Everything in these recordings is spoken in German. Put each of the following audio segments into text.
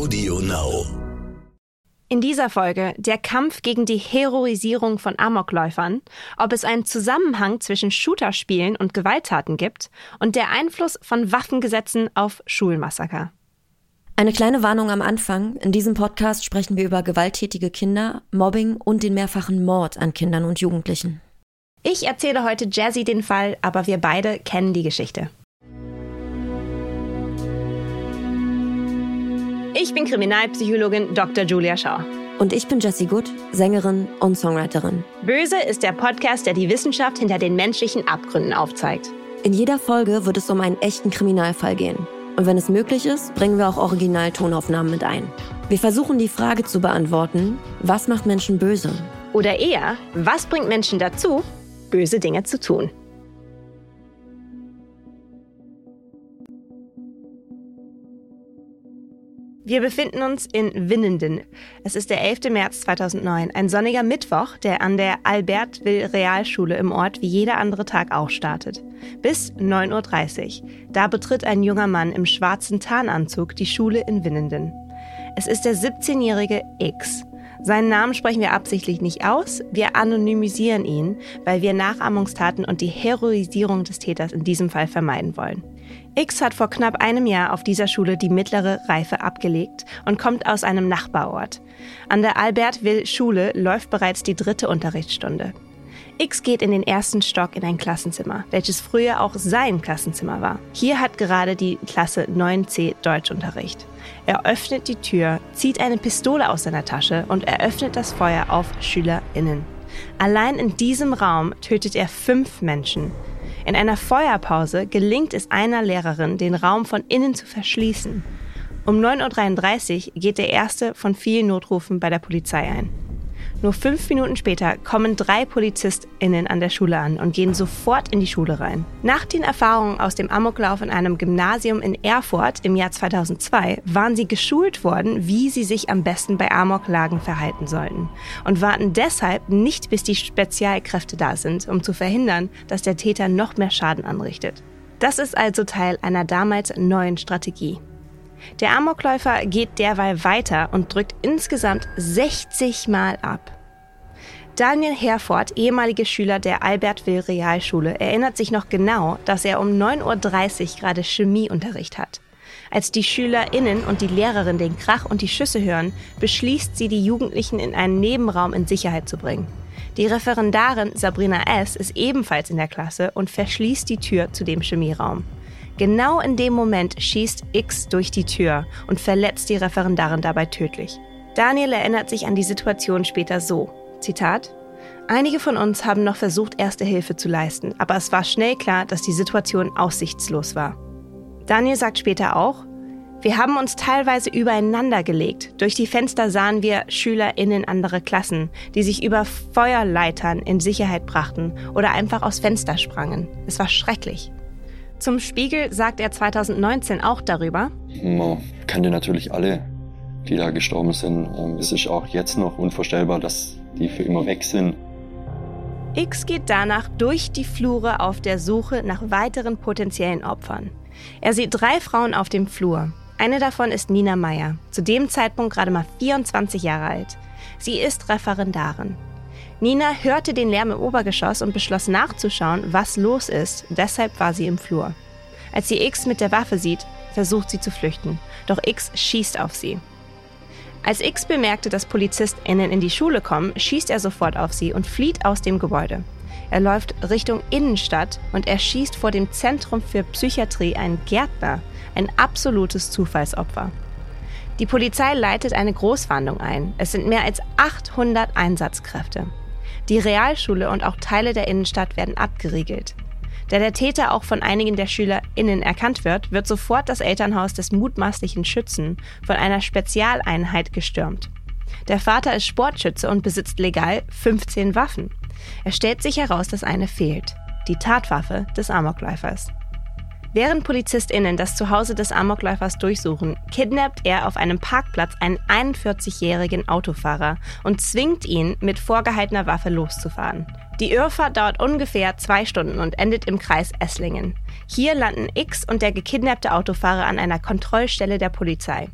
Audio Now. In dieser Folge der Kampf gegen die Heroisierung von Amokläufern, ob es einen Zusammenhang zwischen Shooterspielen und Gewalttaten gibt und der Einfluss von Waffengesetzen auf Schulmassaker. Eine kleine Warnung am Anfang. In diesem Podcast sprechen wir über gewalttätige Kinder, Mobbing und den mehrfachen Mord an Kindern und Jugendlichen. Ich erzähle heute Jazzy den Fall, aber wir beide kennen die Geschichte. Ich bin Kriminalpsychologin Dr. Julia Shaw. Und ich bin Jessie Good, Sängerin und Songwriterin. Böse ist der Podcast, der die Wissenschaft hinter den menschlichen Abgründen aufzeigt. In jeder Folge wird es um einen echten Kriminalfall gehen. Und wenn es möglich ist, bringen wir auch Original-Tonaufnahmen mit ein. Wir versuchen die Frage zu beantworten, was macht Menschen böse? Oder eher, was bringt Menschen dazu, böse Dinge zu tun? Wir befinden uns in Winnenden. Es ist der 11. März 2009, ein sonniger Mittwoch, der an der Albertville Realschule im Ort wie jeder andere Tag auch startet. Bis 9.30 Uhr. Da betritt ein junger Mann im schwarzen Tarnanzug die Schule in Winnenden. Es ist der 17-jährige X. Seinen Namen sprechen wir absichtlich nicht aus, wir anonymisieren ihn, weil wir Nachahmungstaten und die Heroisierung des Täters in diesem Fall vermeiden wollen. X hat vor knapp einem Jahr auf dieser Schule die mittlere Reife abgelegt und kommt aus einem Nachbarort. An der Albertville Schule läuft bereits die dritte Unterrichtsstunde. X geht in den ersten Stock in ein Klassenzimmer, welches früher auch sein Klassenzimmer war. Hier hat gerade die Klasse 9c Deutschunterricht. Er öffnet die Tür, zieht eine Pistole aus seiner Tasche und eröffnet das Feuer auf SchülerInnen. Allein in diesem Raum tötet er fünf Menschen. In einer Feuerpause gelingt es einer Lehrerin, den Raum von innen zu verschließen. Um 9.33 Uhr geht der erste von vielen Notrufen bei der Polizei ein. Nur fünf Minuten später kommen drei PolizistInnen an der Schule an und gehen sofort in die Schule rein. Nach den Erfahrungen aus dem Amoklauf in einem Gymnasium in Erfurt im Jahr 2002 waren sie geschult worden, wie sie sich am besten bei Amoklagen verhalten sollten und warten deshalb nicht, bis die Spezialkräfte da sind, um zu verhindern, dass der Täter noch mehr Schaden anrichtet. Das ist also Teil einer damals neuen Strategie. Der Amokläufer geht derweil weiter und drückt insgesamt 60 Mal ab. Daniel Herford, ehemaliger Schüler der Albertville Realschule, erinnert sich noch genau, dass er um 9.30 Uhr gerade Chemieunterricht hat. Als die SchülerInnen und die Lehrerin den Krach und die Schüsse hören, beschließt sie, die Jugendlichen in einen Nebenraum in Sicherheit zu bringen. Die Referendarin Sabrina S. ist ebenfalls in der Klasse und verschließt die Tür zu dem Chemieraum. Genau in dem Moment schießt X durch die Tür und verletzt die Referendarin dabei tödlich. Daniel erinnert sich an die Situation später so. Zitat. Einige von uns haben noch versucht, erste Hilfe zu leisten, aber es war schnell klar, dass die Situation aussichtslos war. Daniel sagt später auch, wir haben uns teilweise übereinander gelegt. Durch die Fenster sahen wir SchülerInnen anderer Klassen, die sich über Feuerleitern in Sicherheit brachten oder einfach aus Fenster sprangen. Es war schrecklich. Zum Spiegel sagt er 2019 auch darüber. Man kannte natürlich alle, die da gestorben sind. Ähm, es ist auch jetzt noch unvorstellbar, dass die für immer weg sind. X geht danach durch die Flure auf der Suche nach weiteren potenziellen Opfern. Er sieht drei Frauen auf dem Flur. Eine davon ist Nina Meyer, zu dem Zeitpunkt gerade mal 24 Jahre alt. Sie ist Referendarin. Nina hörte den Lärm im Obergeschoss und beschloss nachzuschauen, was los ist. Deshalb war sie im Flur. Als sie X mit der Waffe sieht, versucht sie zu flüchten. Doch X schießt auf sie. Als X bemerkte, dass PolizistInnen in die Schule kommen, schießt er sofort auf sie und flieht aus dem Gebäude. Er läuft Richtung Innenstadt und erschießt vor dem Zentrum für Psychiatrie einen Gärtner, ein absolutes Zufallsopfer. Die Polizei leitet eine Großfahndung ein. Es sind mehr als 800 Einsatzkräfte. Die Realschule und auch Teile der Innenstadt werden abgeriegelt. Da der Täter auch von einigen der SchülerInnen erkannt wird, wird sofort das Elternhaus des mutmaßlichen Schützen von einer Spezialeinheit gestürmt. Der Vater ist Sportschütze und besitzt legal 15 Waffen. Es stellt sich heraus, dass eine fehlt. Die Tatwaffe des Amokläufers. Während PolizistInnen das Zuhause des Amokläufers durchsuchen, kidnappt er auf einem Parkplatz einen 41-jährigen Autofahrer und zwingt ihn, mit vorgehaltener Waffe loszufahren. Die Irrfahrt dauert ungefähr zwei Stunden und endet im Kreis Esslingen. Hier landen X und der gekidnappte Autofahrer an einer Kontrollstelle der Polizei.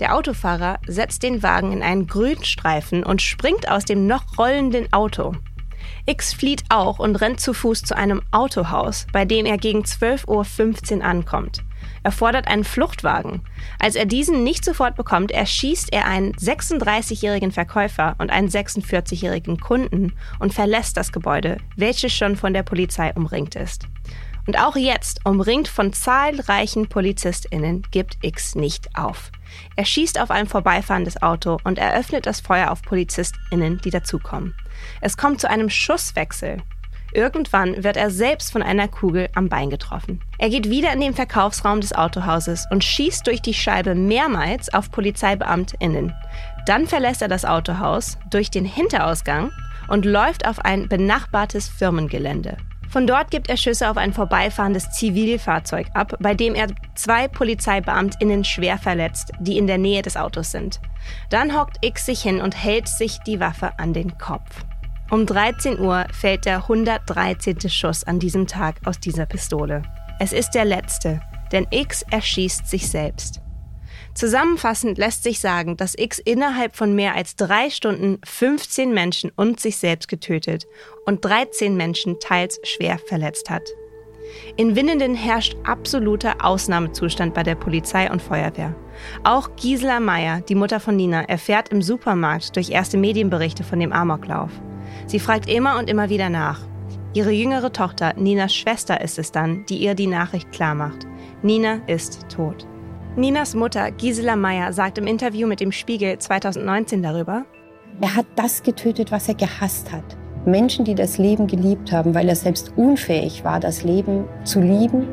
Der Autofahrer setzt den Wagen in einen Grünstreifen und springt aus dem noch rollenden Auto. X flieht auch und rennt zu Fuß zu einem Autohaus, bei dem er gegen 12.15 Uhr ankommt. Er fordert einen Fluchtwagen. Als er diesen nicht sofort bekommt, erschießt er einen 36-jährigen Verkäufer und einen 46-jährigen Kunden und verlässt das Gebäude, welches schon von der Polizei umringt ist. Und auch jetzt, umringt von zahlreichen PolizistInnen, gibt X nicht auf. Er schießt auf ein vorbeifahrendes Auto und eröffnet das Feuer auf PolizistInnen, die dazukommen. Es kommt zu einem Schusswechsel. Irgendwann wird er selbst von einer Kugel am Bein getroffen. Er geht wieder in den Verkaufsraum des Autohauses und schießt durch die Scheibe mehrmals auf PolizeibeamtInnen. Dann verlässt er das Autohaus durch den Hinterausgang und läuft auf ein benachbartes Firmengelände. Von dort gibt er Schüsse auf ein vorbeifahrendes Zivilfahrzeug ab, bei dem er zwei PolizeibeamtInnen schwer verletzt, die in der Nähe des Autos sind. Dann hockt X sich hin und hält sich die Waffe an den Kopf. Um 13 Uhr fällt der 113. Schuss an diesem Tag aus dieser Pistole. Es ist der letzte, denn X erschießt sich selbst. Zusammenfassend lässt sich sagen, dass X innerhalb von mehr als drei Stunden 15 Menschen und sich selbst getötet und 13 Menschen teils schwer verletzt hat. In Winnenden herrscht absoluter Ausnahmezustand bei der Polizei und Feuerwehr. Auch Gisela Meyer, die Mutter von Nina, erfährt im Supermarkt durch erste Medienberichte von dem Amoklauf. Sie fragt immer und immer wieder nach. Ihre jüngere Tochter, Ninas Schwester, ist es dann, die ihr die Nachricht klarmacht. Nina ist tot. Ninas Mutter, Gisela Meyer, sagt im Interview mit dem Spiegel 2019 darüber, er hat das getötet, was er gehasst hat. Menschen, die das Leben geliebt haben, weil er selbst unfähig war, das Leben zu lieben.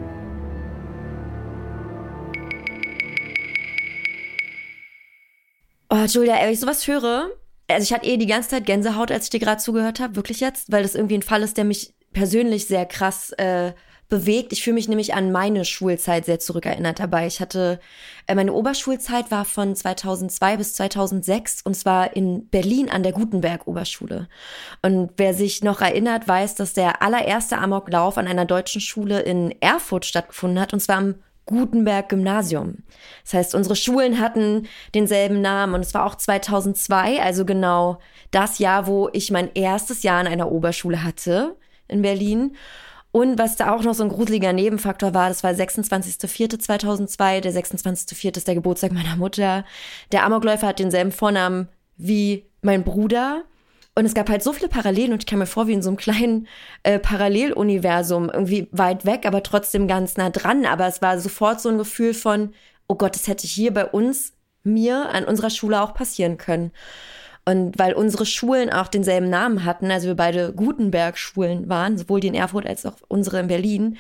Oh, Julia, wenn ich sowas höre, also ich hatte eh die ganze Zeit Gänsehaut, als ich dir gerade zugehört habe, wirklich jetzt, weil das irgendwie ein Fall ist, der mich persönlich sehr krass äh, bewegt. Ich fühle mich nämlich an meine Schulzeit sehr zurückerinnert dabei. Ich hatte, äh, meine Oberschulzeit war von 2002 bis 2006 und zwar in Berlin an der Gutenberg Oberschule. Und wer sich noch erinnert, weiß, dass der allererste Amoklauf an einer deutschen Schule in Erfurt stattgefunden hat und zwar am Gutenberg Gymnasium. Das heißt, unsere Schulen hatten denselben Namen und es war auch 2002, also genau das Jahr, wo ich mein erstes Jahr an einer Oberschule hatte in Berlin. Und was da auch noch so ein gruseliger Nebenfaktor war, das war 26.04.2002. Der 26.04. ist der Geburtstag meiner Mutter. Der Amokläufer hat denselben Vornamen wie mein Bruder. Und es gab halt so viele Parallelen und ich kam mir vor wie in so einem kleinen äh, Paralleluniversum, irgendwie weit weg, aber trotzdem ganz nah dran. Aber es war sofort so ein Gefühl von, oh Gott, das hätte hier bei uns, mir, an unserer Schule auch passieren können. Und weil unsere Schulen auch denselben Namen hatten, also wir beide Gutenberg-Schulen waren, sowohl die in Erfurt als auch unsere in Berlin,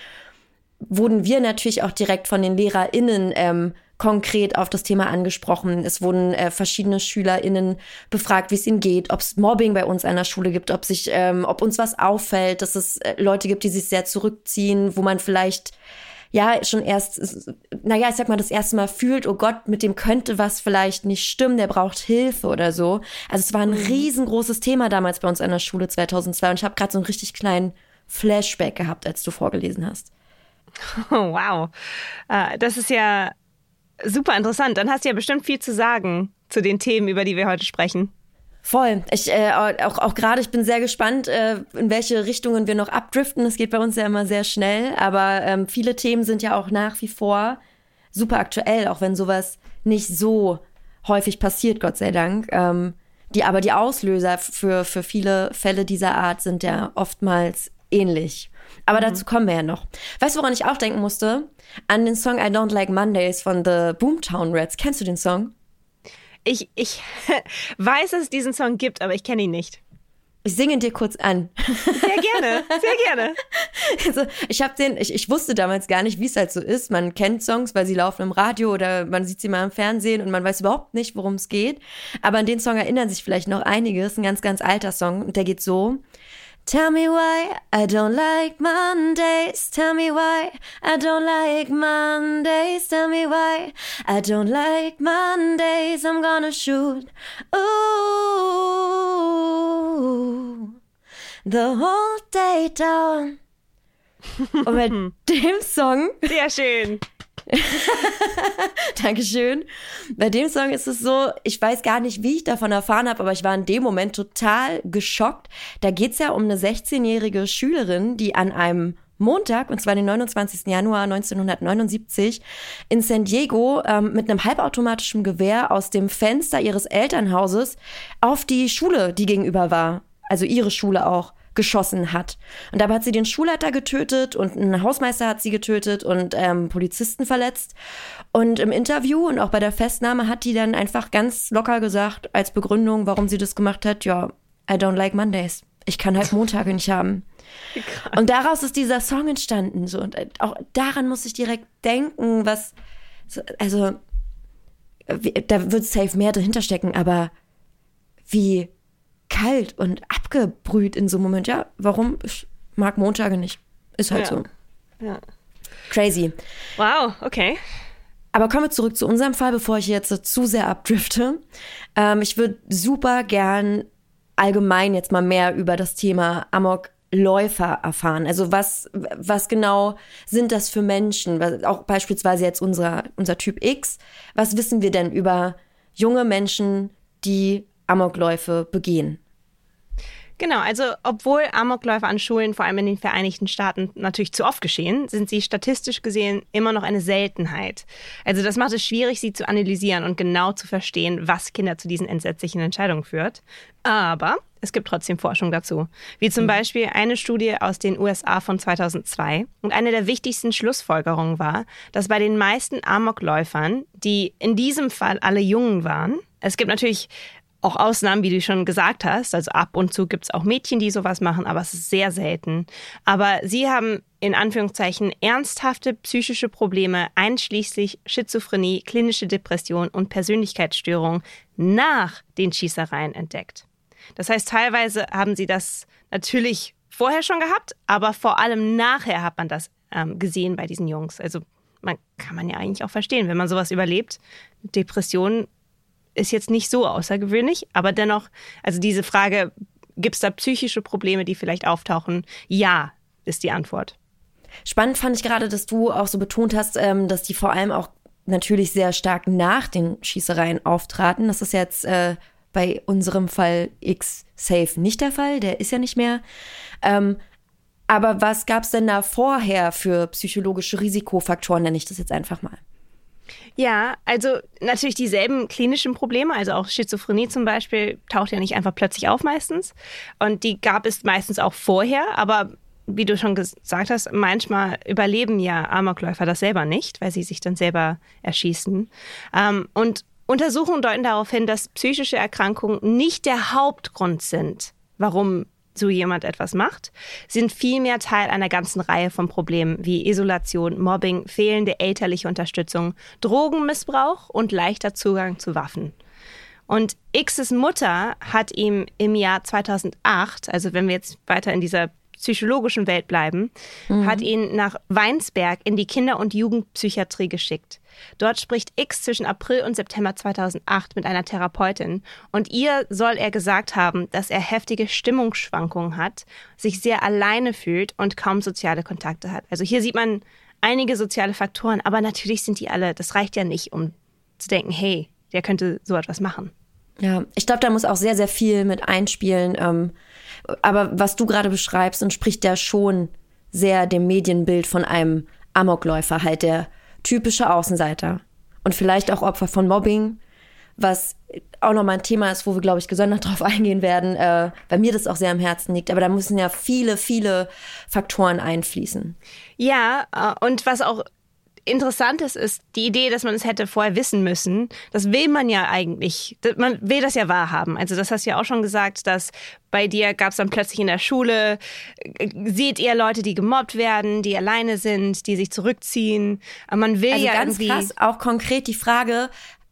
wurden wir natürlich auch direkt von den LehrerInnen ähm, konkret auf das Thema angesprochen. Es wurden äh, verschiedene SchülerInnen befragt, wie es ihnen geht, ob es Mobbing bei uns an der Schule gibt, ob sich, ähm, ob uns was auffällt, dass es äh, Leute gibt, die sich sehr zurückziehen, wo man vielleicht ja schon erst, naja, ich sag mal, das erste Mal fühlt, oh Gott, mit dem könnte was vielleicht nicht stimmen, der braucht Hilfe oder so. Also es war ein mhm. riesengroßes Thema damals bei uns an der Schule 2002 und ich habe gerade so einen richtig kleinen Flashback gehabt, als du vorgelesen hast. Oh, wow. Uh, das ist ja Super interessant. Dann hast du ja bestimmt viel zu sagen zu den Themen, über die wir heute sprechen. Voll. Ich äh, auch, auch gerade, ich bin sehr gespannt, äh, in welche Richtungen wir noch abdriften. Es geht bei uns ja immer sehr schnell, aber ähm, viele Themen sind ja auch nach wie vor super aktuell, auch wenn sowas nicht so häufig passiert, Gott sei Dank. Ähm, die, aber die Auslöser für, für viele Fälle dieser Art sind ja oftmals ähnlich. Aber mhm. dazu kommen wir ja noch. Weißt du, woran ich auch denken musste? An den Song I Don't Like Mondays von The Boomtown Rats. Kennst du den Song? Ich, ich weiß, dass es diesen Song gibt, aber ich kenne ihn nicht. Ich singe ihn dir kurz an. Sehr gerne, sehr gerne. Also, ich habe den, ich, ich wusste damals gar nicht, wie es halt so ist. Man kennt Songs, weil sie laufen im Radio oder man sieht sie mal im Fernsehen und man weiß überhaupt nicht, worum es geht. Aber an den Song erinnern sich vielleicht noch einige. Es ist ein ganz, ganz alter Song und der geht so. Tell me why I don't like Mondays. Tell me why I don't like Mondays. Tell me why I don't like Mondays. I'm gonna shoot. Ooh, the whole day down. Und mit dem Song. Sehr schön. Dankeschön. Bei dem Song ist es so, ich weiß gar nicht, wie ich davon erfahren habe, aber ich war in dem Moment total geschockt. Da geht's ja um eine 16-jährige Schülerin, die an einem Montag, und zwar den 29. Januar 1979, in San Diego ähm, mit einem halbautomatischen Gewehr aus dem Fenster ihres Elternhauses auf die Schule, die gegenüber war, also ihre Schule auch, geschossen hat. Und dabei hat sie den Schulleiter getötet und einen Hausmeister hat sie getötet und ähm, Polizisten verletzt. Und im Interview und auch bei der Festnahme hat die dann einfach ganz locker gesagt, als Begründung, warum sie das gemacht hat, ja, I don't like Mondays. Ich kann halt Montage nicht haben. Und daraus ist dieser Song entstanden. So. Und äh, auch daran muss ich direkt denken, was, also, da wird safe mehr dahinter stecken, aber wie kalt und abgebrüht in so einem Moment. Ja, warum? Ich mag Montage nicht. Ist halt ja. so. Ja. Crazy. Wow, okay. Aber kommen wir zurück zu unserem Fall, bevor ich jetzt zu sehr abdrifte. Ähm, ich würde super gern allgemein jetzt mal mehr über das Thema Amokläufer erfahren. Also was, was genau sind das für Menschen? Auch beispielsweise jetzt unser, unser Typ X. Was wissen wir denn über junge Menschen, die Amokläufe begehen. Genau, also obwohl Amokläufe an Schulen vor allem in den Vereinigten Staaten natürlich zu oft geschehen, sind sie statistisch gesehen immer noch eine Seltenheit. Also das macht es schwierig, sie zu analysieren und genau zu verstehen, was Kinder zu diesen entsetzlichen Entscheidungen führt. Aber es gibt trotzdem Forschung dazu, wie zum mhm. Beispiel eine Studie aus den USA von 2002. Und eine der wichtigsten Schlussfolgerungen war, dass bei den meisten Amokläufern, die in diesem Fall alle Jungen waren, es gibt natürlich auch Ausnahmen, wie du schon gesagt hast. Also ab und zu gibt es auch Mädchen, die sowas machen, aber es ist sehr selten. Aber sie haben in Anführungszeichen ernsthafte psychische Probleme, einschließlich Schizophrenie, klinische Depression und Persönlichkeitsstörung nach den Schießereien entdeckt. Das heißt, teilweise haben sie das natürlich vorher schon gehabt, aber vor allem nachher hat man das ähm, gesehen bei diesen Jungs. Also man kann man ja eigentlich auch verstehen, wenn man sowas überlebt. Depressionen ist jetzt nicht so außergewöhnlich, aber dennoch, also diese Frage, gibt es da psychische Probleme, die vielleicht auftauchen? Ja, ist die Antwort. Spannend fand ich gerade, dass du auch so betont hast, ähm, dass die vor allem auch natürlich sehr stark nach den Schießereien auftraten. Das ist jetzt äh, bei unserem Fall X Safe nicht der Fall, der ist ja nicht mehr. Ähm, aber was gab es denn da vorher für psychologische Risikofaktoren, nenne ich das jetzt einfach mal? Ja, also natürlich dieselben klinischen Probleme, also auch Schizophrenie zum Beispiel, taucht ja nicht einfach plötzlich auf meistens. Und die gab es meistens auch vorher, aber wie du schon gesagt hast, manchmal überleben ja Amokläufer das selber nicht, weil sie sich dann selber erschießen. Ähm, und Untersuchungen deuten darauf hin, dass psychische Erkrankungen nicht der Hauptgrund sind, warum so jemand etwas macht, sind vielmehr Teil einer ganzen Reihe von Problemen wie Isolation, Mobbing, fehlende elterliche Unterstützung, Drogenmissbrauch und leichter Zugang zu Waffen. Und X's Mutter hat ihm im Jahr 2008, also wenn wir jetzt weiter in dieser psychologischen Welt bleiben, mhm. hat ihn nach Weinsberg in die Kinder- und Jugendpsychiatrie geschickt. Dort spricht X zwischen April und September 2008 mit einer Therapeutin und ihr soll er gesagt haben, dass er heftige Stimmungsschwankungen hat, sich sehr alleine fühlt und kaum soziale Kontakte hat. Also hier sieht man einige soziale Faktoren, aber natürlich sind die alle, das reicht ja nicht, um zu denken, hey, der könnte so etwas machen. Ja, ich glaube, da muss auch sehr, sehr viel mit einspielen. Ähm, aber was du gerade beschreibst, entspricht ja schon sehr dem Medienbild von einem Amokläufer, halt der typische Außenseiter und vielleicht auch Opfer von Mobbing, was auch nochmal ein Thema ist, wo wir, glaube ich, gesondert drauf eingehen werden, äh, weil mir das auch sehr am Herzen liegt. Aber da müssen ja viele, viele Faktoren einfließen. Ja, äh, und was auch Interessantes ist die Idee, dass man es hätte vorher wissen müssen. Das will man ja eigentlich. Man will das ja wahrhaben. Also das hast du ja auch schon gesagt, dass bei dir gab es dann plötzlich in der Schule, äh, seht ihr Leute, die gemobbt werden, die alleine sind, die sich zurückziehen. Man will also ja ganz irgendwie krass auch konkret die Frage,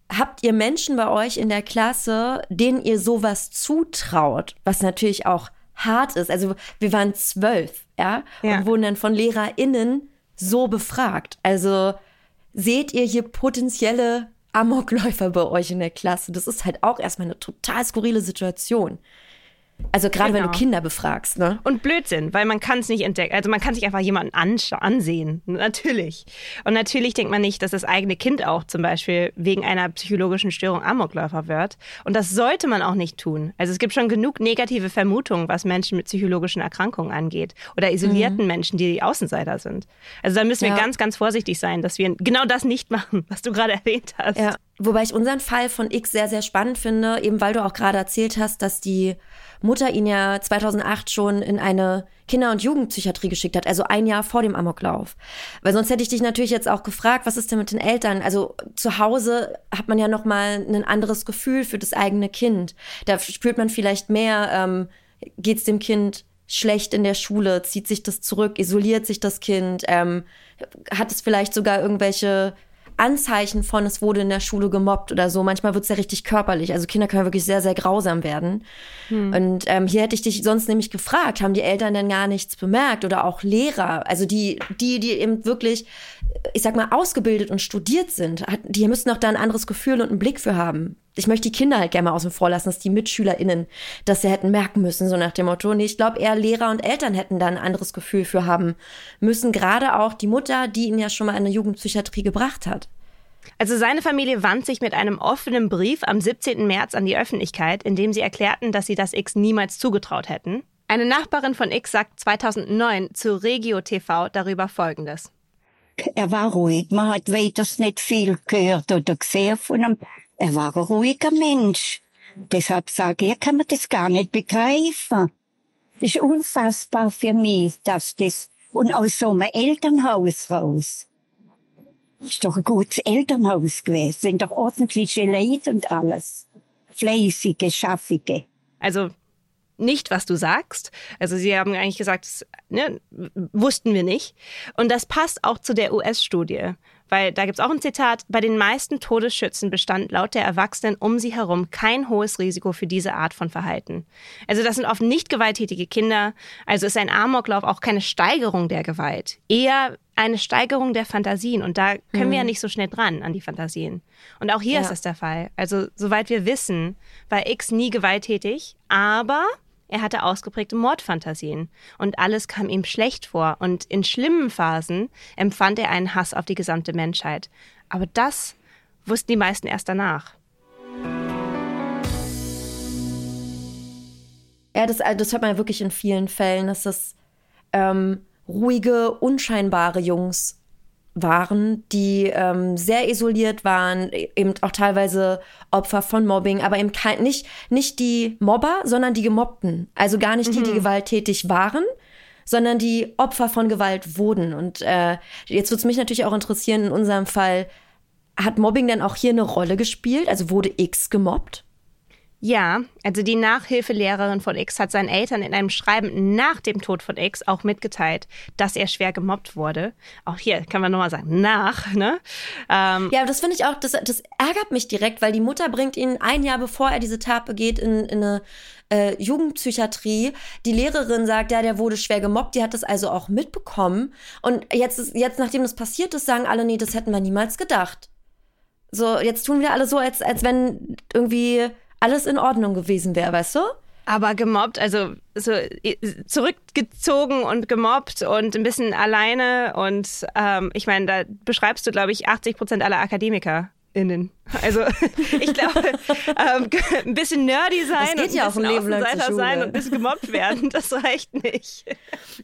habt ihr Menschen bei euch in der Klasse, denen ihr sowas zutraut, was natürlich auch hart ist. Also wir waren zwölf, ja, ja. und wurden dann von LehrerInnen so befragt. Also seht ihr hier potenzielle Amokläufer bei euch in der Klasse? Das ist halt auch erstmal eine total skurrile Situation. Also gerade Genau. wenn du Kinder befragst, ne? Und Blödsinn, weil man kann es nicht entdecken. Also man kann sich einfach jemanden ansehen. Natürlich. Und natürlich denkt man nicht, dass das eigene Kind auch zum Beispiel wegen einer psychologischen Störung Amokläufer wird. Und das sollte man auch nicht tun. Also es gibt schon genug negative Vermutungen, was Menschen mit psychologischen Erkrankungen angeht. Oder isolierten Menschen, die Außenseiter sind. Also da müssen wir Ja. ganz, ganz vorsichtig sein, dass wir genau das nicht machen, was du gerade erwähnt hast. Ja. Wobei ich unseren Fall von X sehr, sehr spannend finde, eben weil du auch gerade erzählt hast, dass die Mutter ihn ja 2008 schon in eine Kinder- und Jugendpsychiatrie geschickt hat, also ein Jahr vor dem Amoklauf. Weil sonst hätte ich dich natürlich jetzt auch gefragt, was ist denn mit den Eltern? Also zu Hause hat man ja noch mal ein anderes Gefühl für das eigene Kind. Da spürt man vielleicht mehr, ähm, geht es dem Kind schlecht in der Schule, zieht sich das zurück, isoliert sich das Kind, ähm, hat es vielleicht sogar irgendwelche Anzeichen von, es wurde in der Schule gemobbt oder so. Manchmal wird es ja richtig körperlich. Also Kinder können wirklich sehr, sehr grausam werden. Und ähm, hier hätte ich dich sonst nämlich gefragt, haben die Eltern denn gar nichts bemerkt oder auch Lehrer, also die, die, die eben wirklich, ich sag mal, ausgebildet und studiert sind, die müssen auch da ein anderes Gefühl und einen Blick für haben. Ich möchte die Kinder halt gerne mal außen vor lassen, dass die MitschülerInnen das ja hätten merken müssen, so nach dem Motto. Nee, ich glaube eher Lehrer und Eltern hätten da ein anderes Gefühl für haben müssen. Gerade auch die Mutter, die ihn ja schon mal in eine Jugendpsychiatrie gebracht hat. Also seine Familie wand sich mit einem offenen Brief am 17. März an die Öffentlichkeit, in dem sie erklärten, dass sie das X niemals zugetraut hätten. Eine Nachbarin von X sagt 2009 zu Regio TV darüber Folgendes. Er war ruhig. Man hat weiters nicht viel gehört oder gesehen von ihm. Er war ein ruhiger Mensch. Deshalb sage ich, kann man das gar nicht begreifen. Das ist unfassbar für mich, dass das, und aus so einem Elternhaus raus. Ist doch ein gutes Elternhaus gewesen, sind doch ordentliche Leute und alles. Fleißige, schaffige. Also nicht, was du sagst. Also sie haben eigentlich gesagt, das, ne, wussten wir nicht. Und das passt auch zu der US-Studie. Weil da gibt's auch ein Zitat, bei den meisten Todesschützen bestand laut der Erwachsenen um sie herum kein hohes Risiko für diese Art von Verhalten. Also das sind oft nicht gewalttätige Kinder, also ist ein Amoklauf auch keine Steigerung der Gewalt, eher eine Steigerung der Fantasien. Und da können wir ja nicht so schnell dran an die Fantasien. Und auch hier Ja. ist das der Fall. Also soweit wir wissen, war X nie gewalttätig, aber er hatte ausgeprägte Mordfantasien und alles kam ihm schlecht vor und in schlimmen Phasen empfand er einen Hass auf die gesamte Menschheit. Aber das wussten die meisten erst danach. Ja, das, also das hört man ja wirklich in vielen Fällen, dass das ähm, ruhige, unscheinbare Jungs waren, die ähm, sehr isoliert waren, eben auch teilweise Opfer von Mobbing, aber eben kein, nicht, nicht die Mobber, sondern die Gemobbten. Also gar nicht die, die gewalttätig waren, sondern die Opfer von Gewalt wurden. Und äh, jetzt würde es mich natürlich auch interessieren, in unserem Fall, hat Mobbing denn auch hier eine Rolle gespielt? Also wurde X gemobbt? Ja, also die Nachhilfelehrerin von X hat seinen Eltern in einem Schreiben nach dem Tod von X auch mitgeteilt, dass er schwer gemobbt wurde. Auch hier kann man nochmal sagen, nach, ne? Ähm, Ja, das finde ich auch, das, das ärgert mich direkt, weil die Mutter bringt ihn ein Jahr bevor er diese Tat begeht in, in eine äh, Jugendpsychiatrie. Die Lehrerin sagt, ja, der wurde schwer gemobbt, die hat das also auch mitbekommen. Und jetzt, jetzt nachdem das passiert ist, sagen alle, nee, das hätten wir niemals gedacht. So, jetzt tun wir alle so, als, als wenn irgendwie alles in Ordnung gewesen wäre, weißt du? Aber gemobbt, also so zurückgezogen und gemobbt und ein bisschen alleine. Und ähm, ich meine, da beschreibst du, glaube ich, 80 Prozent aller AkademikerInnen. Also ich glaube, ähm, ein bisschen nerdy sein Das geht und ein ja auch ein bisschen Leben lang sein und ein bisschen gemobbt werden, das reicht nicht.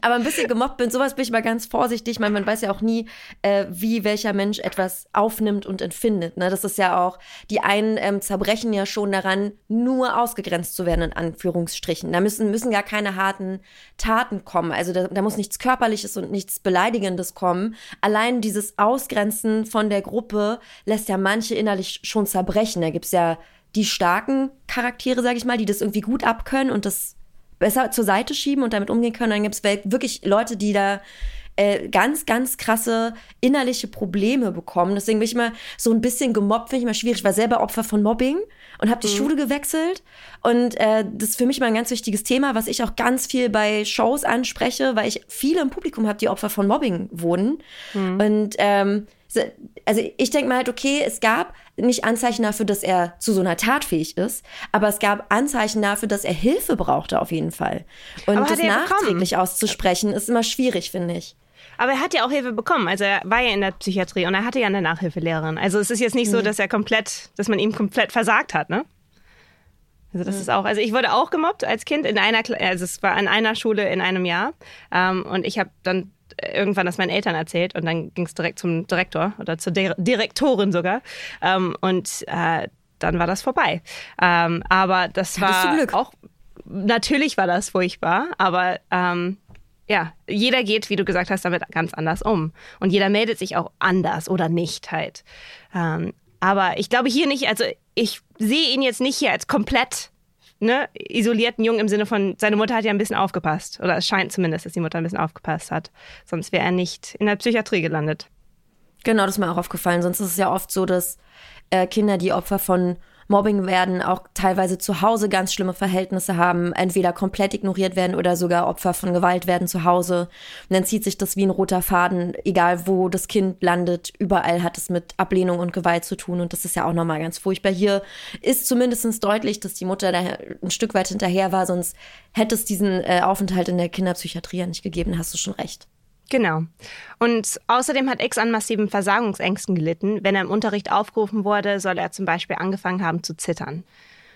Aber ein bisschen gemobbt bin, sowas bin ich mal ganz vorsichtig. Ich meine, man weiß ja auch nie, äh, wie welcher Mensch etwas aufnimmt und empfindet. Ne? Das ist ja auch, die einen ähm, zerbrechen ja schon daran, nur ausgegrenzt zu werden, in Anführungsstrichen. Da müssen, müssen gar keine harten Taten kommen. Also da, da muss nichts Körperliches und nichts Beleidigendes kommen. Allein dieses Ausgrenzen von der Gruppe lässt ja manche innerlich schon zerbrechen. Da gibt's ja die starken Charaktere, sag ich mal, die das irgendwie gut abkönnen und das besser zur Seite schieben und damit umgehen können. Dann gibt es wirklich Leute, die da äh, ganz, ganz krasse innerliche Probleme bekommen. Deswegen bin ich immer so ein bisschen gemobbt, finde ich immer schwierig. Ich war selber Opfer von Mobbing und habe die Schule gewechselt. Und äh, das ist für mich mal ein ganz wichtiges Thema, was ich auch ganz viel bei Shows anspreche, weil ich viele im Publikum habe, die Opfer von Mobbing wurden. Und ähm, also ich denke mal halt, okay, es gab nicht Anzeichen dafür, dass er zu so einer Tat fähig ist, aber es gab Anzeichen dafür, dass er Hilfe brauchte auf jeden Fall. Und das nachträglich bekommen? auszusprechen ist immer schwierig, finde ich. Aber er hat ja auch Hilfe bekommen. Also er war ja in der Psychiatrie und er hatte ja eine Nachhilfelehrerin. Also es ist jetzt nicht so, mhm. dass er komplett, dass man ihm komplett versagt hat, ne? Also das mhm. ist auch, also ich wurde auch gemobbt als Kind in einer, also es war an einer Schule in einem Jahr ähm, und ich habe dann irgendwann das meinen Eltern erzählt und dann ging es direkt zum Direktor oder zur Di Direktorin sogar ähm, und äh, dann war das vorbei. Ähm, aber das war auch natürlich war das furchtbar, aber ähm, ja, jeder geht, wie du gesagt hast, damit ganz anders um. Und jeder meldet sich auch anders oder nicht halt. Ähm, aber ich glaube hier nicht, also ich sehe ihn jetzt nicht hier als komplett ne, isolierten Jungen im Sinne von, seine Mutter hat ja ein bisschen aufgepasst. Oder es scheint zumindest, dass die Mutter ein bisschen aufgepasst hat. Sonst wäre er nicht in der Psychiatrie gelandet. Genau, das ist mir auch aufgefallen. Sonst ist es ja oft so, dass äh, Kinder, die Opfer von Mobbing werden, auch teilweise zu Hause ganz schlimme Verhältnisse haben, entweder komplett ignoriert werden oder sogar Opfer von Gewalt werden zu Hause. Und dann zieht sich das wie ein roter Faden, egal wo das Kind landet, überall hat es mit Ablehnung und Gewalt zu tun und das ist ja auch nochmal ganz furchtbar. Hier ist zumindest deutlich, dass die Mutter da ein Stück weit hinterher war, sonst hätte es diesen äh, Aufenthalt in der Kinderpsychiatrie ja nicht gegeben, hast du schon recht. Genau. Und außerdem hat X an massiven Versagungsängsten gelitten. Wenn er im Unterricht aufgerufen wurde, soll er zum Beispiel angefangen haben zu zittern.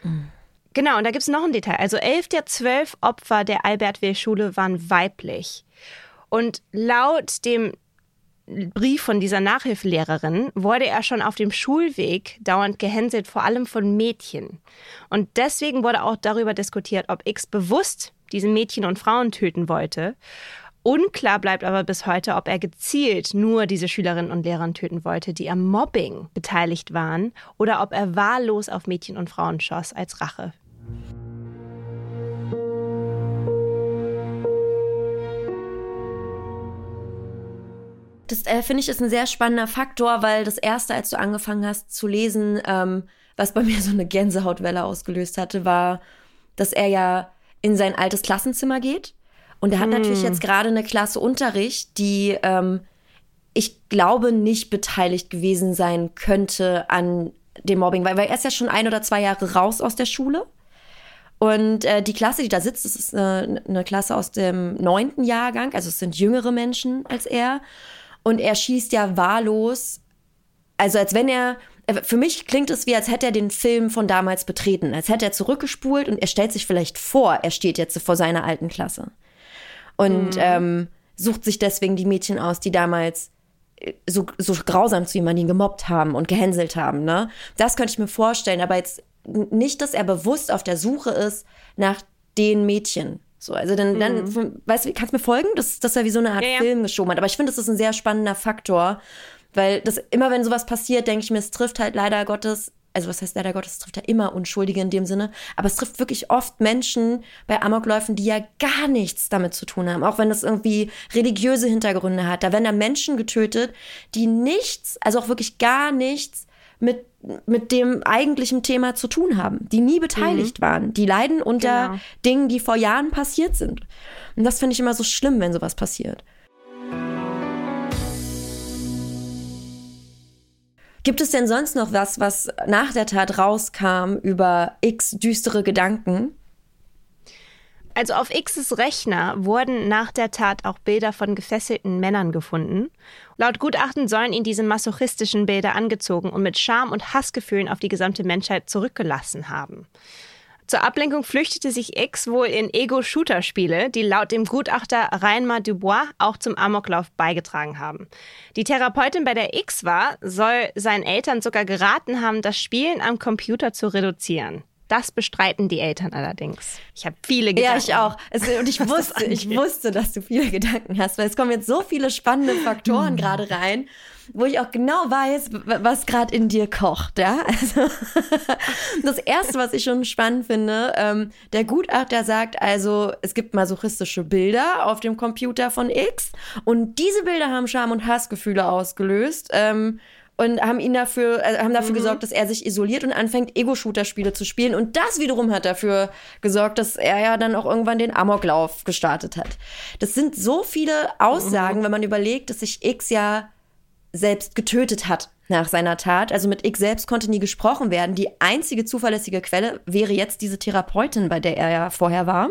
Mhm. Genau, und da gibt es noch ein Detail. Also elf der zwölf Opfer der Albert-Will-Schule waren weiblich. Und laut dem Brief von dieser Nachhilfelehrerin wurde er schon auf dem Schulweg dauernd gehänselt, vor allem von Mädchen. Und deswegen wurde auch darüber diskutiert, ob X bewusst diese Mädchen und Frauen töten wollte Unklar bleibt aber bis heute, ob er gezielt nur diese Schülerinnen und Lehrer töten wollte, die am Mobbing beteiligt waren, oder ob er wahllos auf Mädchen und Frauen schoss als Rache. Das äh, finde ich ist ein sehr spannender Faktor, weil das erste, als du angefangen hast zu lesen, ähm, was bei mir so eine Gänsehautwelle ausgelöst hatte, war, dass er ja in sein altes Klassenzimmer geht und er hat hm. natürlich jetzt gerade eine Klasse Unterricht, die ähm, ich glaube nicht beteiligt gewesen sein könnte an dem Mobbing, weil, weil er ist ja schon ein oder zwei Jahre raus aus der Schule. Und äh, die Klasse, die da sitzt, das ist eine, eine Klasse aus dem neunten Jahrgang, also es sind jüngere Menschen als er. Und er schießt ja wahllos, also als wenn er, äh, für mich klingt es wie, als hätte er den Film von damals betreten, als hätte er zurückgespult und er stellt sich vielleicht vor, er steht jetzt vor seiner alten Klasse und mhm. ähm, sucht sich deswegen die Mädchen aus, die damals äh, so, so grausam zu jemandem gemobbt haben und gehänselt haben. Ne? Das könnte ich mir vorstellen, aber jetzt nicht, dass er bewusst auf der Suche ist nach den Mädchen. So, also dann, dann mhm. weißt du, kannst du mir folgen, dass, dass er wie so eine Art ja, ja. Film geschoben hat. Aber ich finde, das ist ein sehr spannender Faktor, weil das immer, wenn sowas passiert, denke ich mir, es trifft halt leider Gottes also was heißt leider Gottes, es trifft ja immer Unschuldige in dem Sinne, aber es trifft wirklich oft Menschen bei Amokläufen, die ja gar nichts damit zu tun haben, auch wenn das irgendwie religiöse Hintergründe hat. Da werden da Menschen getötet, die nichts, also auch wirklich gar nichts mit, mit dem eigentlichen Thema zu tun haben, die nie beteiligt mhm. waren. Die leiden unter genau. Dingen, die vor Jahren passiert sind. Und das finde ich immer so schlimm, wenn sowas passiert. Gibt es denn sonst noch was, was nach der Tat rauskam über X düstere Gedanken? Also auf Xs Rechner wurden nach der Tat auch Bilder von gefesselten Männern gefunden. Laut Gutachten sollen ihn diese masochistischen Bilder angezogen und mit Scham und Hassgefühlen auf die gesamte Menschheit zurückgelassen haben. Zur Ablenkung flüchtete sich X wohl in Ego-Shooter-Spiele, die laut dem Gutachter Reinmar Dubois auch zum Amoklauf beigetragen haben. Die Therapeutin, bei der X war, soll seinen Eltern sogar geraten haben, das Spielen am Computer zu reduzieren. Das bestreiten die Eltern allerdings. Ich habe viele Gedanken. Ja, ich auch. Es, und ich wusste, ich wusste, dass du viele Gedanken hast, weil es kommen jetzt so viele spannende Faktoren hm. gerade rein, wo ich auch genau weiß, was gerade in dir kocht. Ja, also das erste, was ich schon spannend finde, ähm, der Gutachter sagt also, es gibt masochistische Bilder auf dem Computer von X und diese Bilder haben Scham und Hassgefühle ausgelöst. Ähm, und haben ihn dafür, äh, haben dafür mhm. gesorgt, dass er sich isoliert und anfängt, Ego-Shooter-Spiele zu spielen. Und das wiederum hat dafür gesorgt, dass er ja dann auch irgendwann den Amoklauf gestartet hat. Das sind so viele Aussagen, mhm. wenn man überlegt, dass sich X ja selbst getötet hat nach seiner Tat. Also mit ich selbst konnte nie gesprochen werden. Die einzige zuverlässige Quelle wäre jetzt diese Therapeutin, bei der er ja vorher war.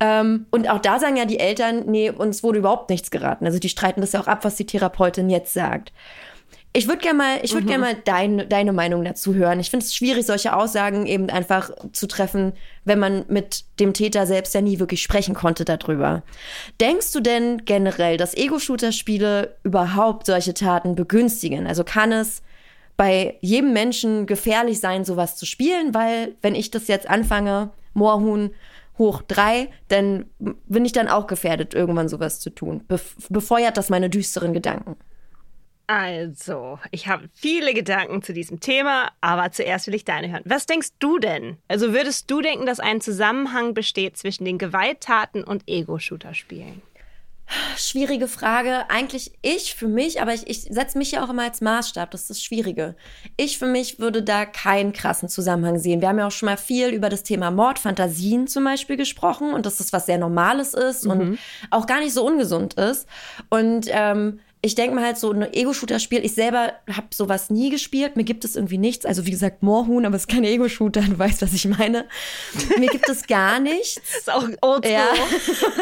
Ähm, und auch da sagen ja die Eltern, nee, uns wurde überhaupt nichts geraten. Also die streiten das ja auch ab, was die Therapeutin jetzt sagt. Ich würde gerne mal, ich würde mhm. gerne mal dein, deine Meinung dazu hören. Ich finde es schwierig, solche Aussagen eben einfach zu treffen, wenn man mit dem Täter selbst ja nie wirklich sprechen konnte darüber. Denkst du denn generell, dass Ego-Shooter-Spiele überhaupt solche Taten begünstigen? Also kann es bei jedem Menschen gefährlich sein, sowas zu spielen? Weil, wenn ich das jetzt anfange, Moorhuhn hoch drei, dann bin ich dann auch gefährdet, irgendwann sowas zu tun. befeuert das meine düsteren Gedanken? Also, ich habe viele Gedanken zu diesem Thema, aber zuerst will ich deine hören. Was denkst du denn? Also würdest du denken, dass ein Zusammenhang besteht zwischen den Gewalttaten und Ego-Shooter-Spielen? Schwierige Frage. Eigentlich ich für mich, aber ich, ich setze mich ja auch immer als Maßstab. Das ist das Schwierige. Ich für mich würde da keinen krassen Zusammenhang sehen. Wir haben ja auch schon mal viel über das Thema Mordfantasien zum Beispiel gesprochen und dass das was sehr Normales ist mhm. und auch gar nicht so ungesund ist. Und ähm, ich denke mal halt so ein Ego-Shooter-Spiel. Ich selber habe sowas nie gespielt. Mir gibt es irgendwie nichts. Also wie gesagt, Moorhuhn, aber es ist kein Ego-Shooter. Du weißt, was ich meine. Mir gibt es gar nichts. Ist auch oldschool. Ja.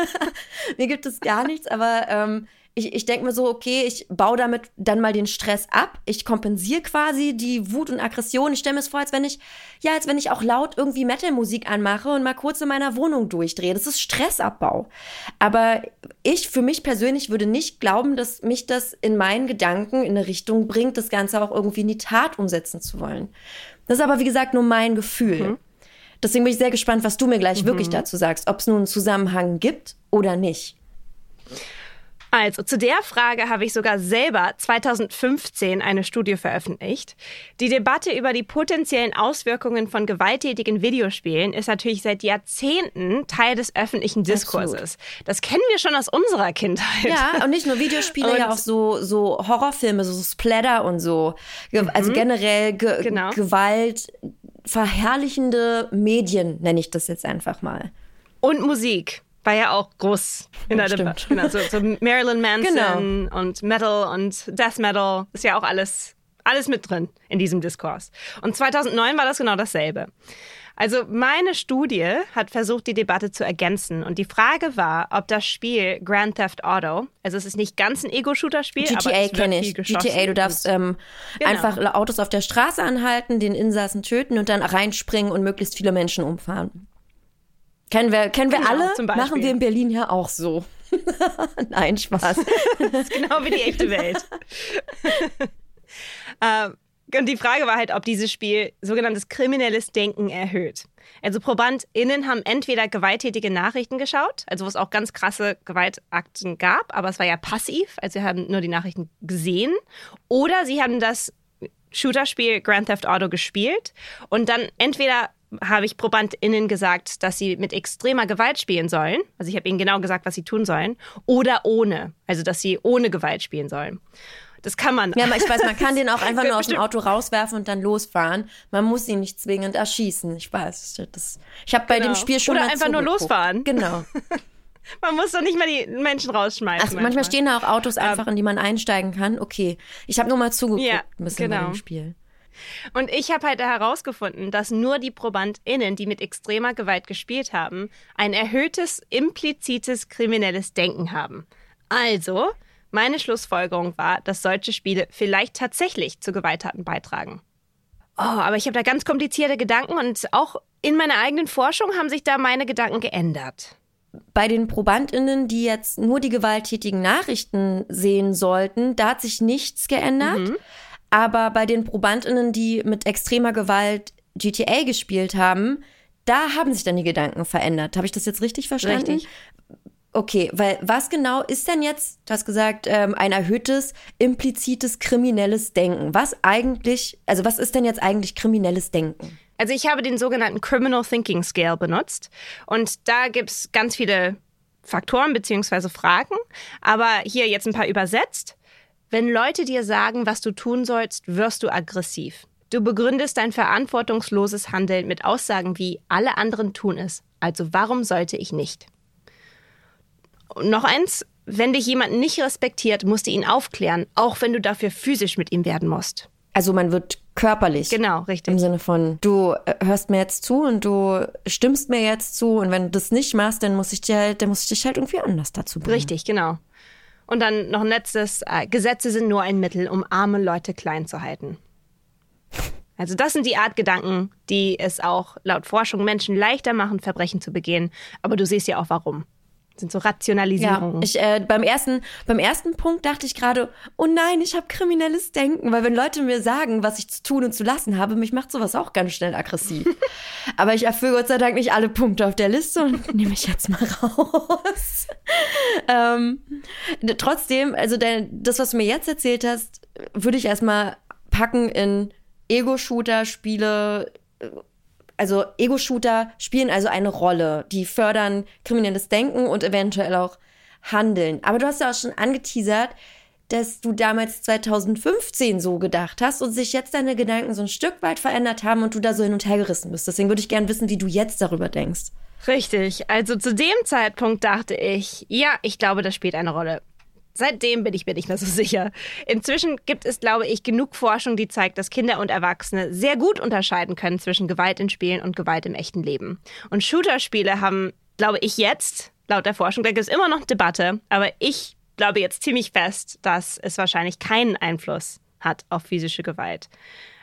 Mir gibt es gar nichts, aber ähm, ich, ich denke mir so, okay, ich baue damit dann mal den Stress ab. Ich kompensiere quasi die Wut und Aggression. Ich stelle mir es vor, als wenn ich, ja, als wenn ich auch laut irgendwie Metal-Musik anmache und mal kurz in meiner Wohnung durchdrehe. Das ist Stressabbau. Aber ich für mich persönlich würde nicht glauben, dass mich das in meinen Gedanken in eine Richtung bringt, das Ganze auch irgendwie in die Tat umsetzen zu wollen. Das ist aber, wie gesagt, nur mein Gefühl. Mhm. Deswegen bin ich sehr gespannt, was du mir gleich mhm. wirklich dazu sagst, ob es nun einen Zusammenhang gibt oder nicht. Also zu der Frage habe ich sogar selber 2015 eine Studie veröffentlicht. Die Debatte über die potenziellen Auswirkungen von gewalttätigen Videospielen ist natürlich seit Jahrzehnten Teil des öffentlichen Diskurses. Absolut. Das kennen wir schon aus unserer Kindheit. Ja, und nicht nur Videospiele, und ja auch so, so Horrorfilme, so Splatter und so. Also mhm. generell Ge genau. Gewalt verherrlichende Medien, nenne ich das jetzt einfach mal. Und Musik war ja auch groß in der Debatte. Genau, so, so Marilyn Manson genau. und Metal und Death Metal ist ja auch alles, alles mit drin in diesem Diskurs. Und 2009 war das genau dasselbe. Also meine Studie hat versucht, die Debatte zu ergänzen. Und die Frage war, ob das Spiel Grand Theft Auto, also es ist nicht ganz ein Ego-Shooter-Spiel, GTA kenne ich. GTA, du darfst ähm, genau. einfach Autos auf der Straße anhalten, den Insassen töten und dann reinspringen und möglichst viele Menschen umfahren. Kennen wir, kennen wir genau, alle? Machen wir in Berlin ja auch so. Nein, Spaß. das ist genau wie die echte Welt. ähm, und die Frage war halt, ob dieses Spiel sogenanntes kriminelles Denken erhöht. Also ProbandInnen haben entweder gewalttätige Nachrichten geschaut, also wo es auch ganz krasse Gewaltakten gab, aber es war ja passiv, also sie haben nur die Nachrichten gesehen, oder sie haben das Shooterspiel Grand Theft Auto gespielt und dann entweder habe ich ProbandInnen gesagt, dass sie mit extremer Gewalt spielen sollen. Also ich habe ihnen genau gesagt, was sie tun sollen. Oder ohne. Also dass sie ohne Gewalt spielen sollen. Das kann man. Ja, aber ich weiß, man kann den auch einfach nur aus dem Auto rauswerfen und dann losfahren. Man muss ihn nicht zwingend erschießen. Ich weiß. Das, ich habe bei genau. dem Spiel schon Oder einfach nur losfahren. Genau. man muss doch nicht mal die Menschen rausschmeißen. Ach, manchmal, manchmal stehen da auch Autos einfach, in die man einsteigen kann. Okay. Ich habe nur mal zugeguckt ja, ein bisschen genau. bei dem Spiel. Und ich habe halt herausgefunden, dass nur die ProbandInnen, die mit extremer Gewalt gespielt haben, ein erhöhtes implizites kriminelles Denken haben. Also, meine Schlussfolgerung war, dass solche Spiele vielleicht tatsächlich zu Gewalttaten beitragen. Oh, aber ich habe da ganz komplizierte Gedanken und auch in meiner eigenen Forschung haben sich da meine Gedanken geändert. Bei den ProbandInnen, die jetzt nur die gewalttätigen Nachrichten sehen sollten, da hat sich nichts geändert. Mhm. Aber bei den ProbandInnen, die mit extremer Gewalt GTA gespielt haben, da haben sich dann die Gedanken verändert. Habe ich das jetzt richtig verstanden? Richtig. Okay, weil was genau ist denn jetzt, du hast gesagt, ähm, ein erhöhtes, implizites kriminelles Denken? Was eigentlich, also was ist denn jetzt eigentlich kriminelles Denken? Also ich habe den sogenannten Criminal Thinking Scale benutzt und da gibt es ganz viele Faktoren beziehungsweise Fragen, aber hier jetzt ein paar übersetzt. Wenn Leute dir sagen, was du tun sollst, wirst du aggressiv. Du begründest dein verantwortungsloses Handeln mit Aussagen wie alle anderen tun es, also warum sollte ich nicht? Und noch eins, wenn dich jemand nicht respektiert, musst du ihn aufklären, auch wenn du dafür physisch mit ihm werden musst. Also man wird körperlich. Genau, richtig. Im Sinne von, du äh, hörst mir jetzt zu und du stimmst mir jetzt zu und wenn du das nicht machst, dann muss ich dir halt, dann muss ich dich halt irgendwie anders dazu bringen. Richtig, genau. Und dann noch ein letztes, äh, Gesetze sind nur ein Mittel, um arme Leute klein zu halten. Also das sind die Art Gedanken, die es auch laut Forschung Menschen leichter machen, Verbrechen zu begehen. Aber du siehst ja auch warum. Sind so Rationalisierungen. Ja, ich, äh, beim, ersten, beim ersten Punkt dachte ich gerade, oh nein, ich habe kriminelles Denken. Weil wenn Leute mir sagen, was ich zu tun und zu lassen habe, mich macht sowas auch ganz schnell aggressiv. Aber ich erfülle Gott sei Dank nicht alle Punkte auf der Liste und nehme ich jetzt mal raus. ähm, trotzdem, also der, das, was du mir jetzt erzählt hast, würde ich erstmal packen in Ego-Shooter-Spiele, also Ego-Shooter spielen also eine Rolle. Die fördern kriminelles Denken und eventuell auch Handeln. Aber du hast ja auch schon angeteasert, dass du damals 2015 so gedacht hast und sich jetzt deine Gedanken so ein Stück weit verändert haben und du da so hin und her gerissen bist. Deswegen würde ich gerne wissen, wie du jetzt darüber denkst. Richtig. Also zu dem Zeitpunkt dachte ich, ja, ich glaube, das spielt eine Rolle. Seitdem bin ich mir nicht mehr so sicher. Inzwischen gibt es, glaube ich, genug Forschung, die zeigt, dass Kinder und Erwachsene sehr gut unterscheiden können zwischen Gewalt in Spielen und Gewalt im echten Leben. Und Shooter-Spiele haben, glaube ich, jetzt, laut der Forschung, da gibt es immer noch Debatte, aber ich glaube jetzt ziemlich fest, dass es wahrscheinlich keinen Einfluss hat auf physische Gewalt.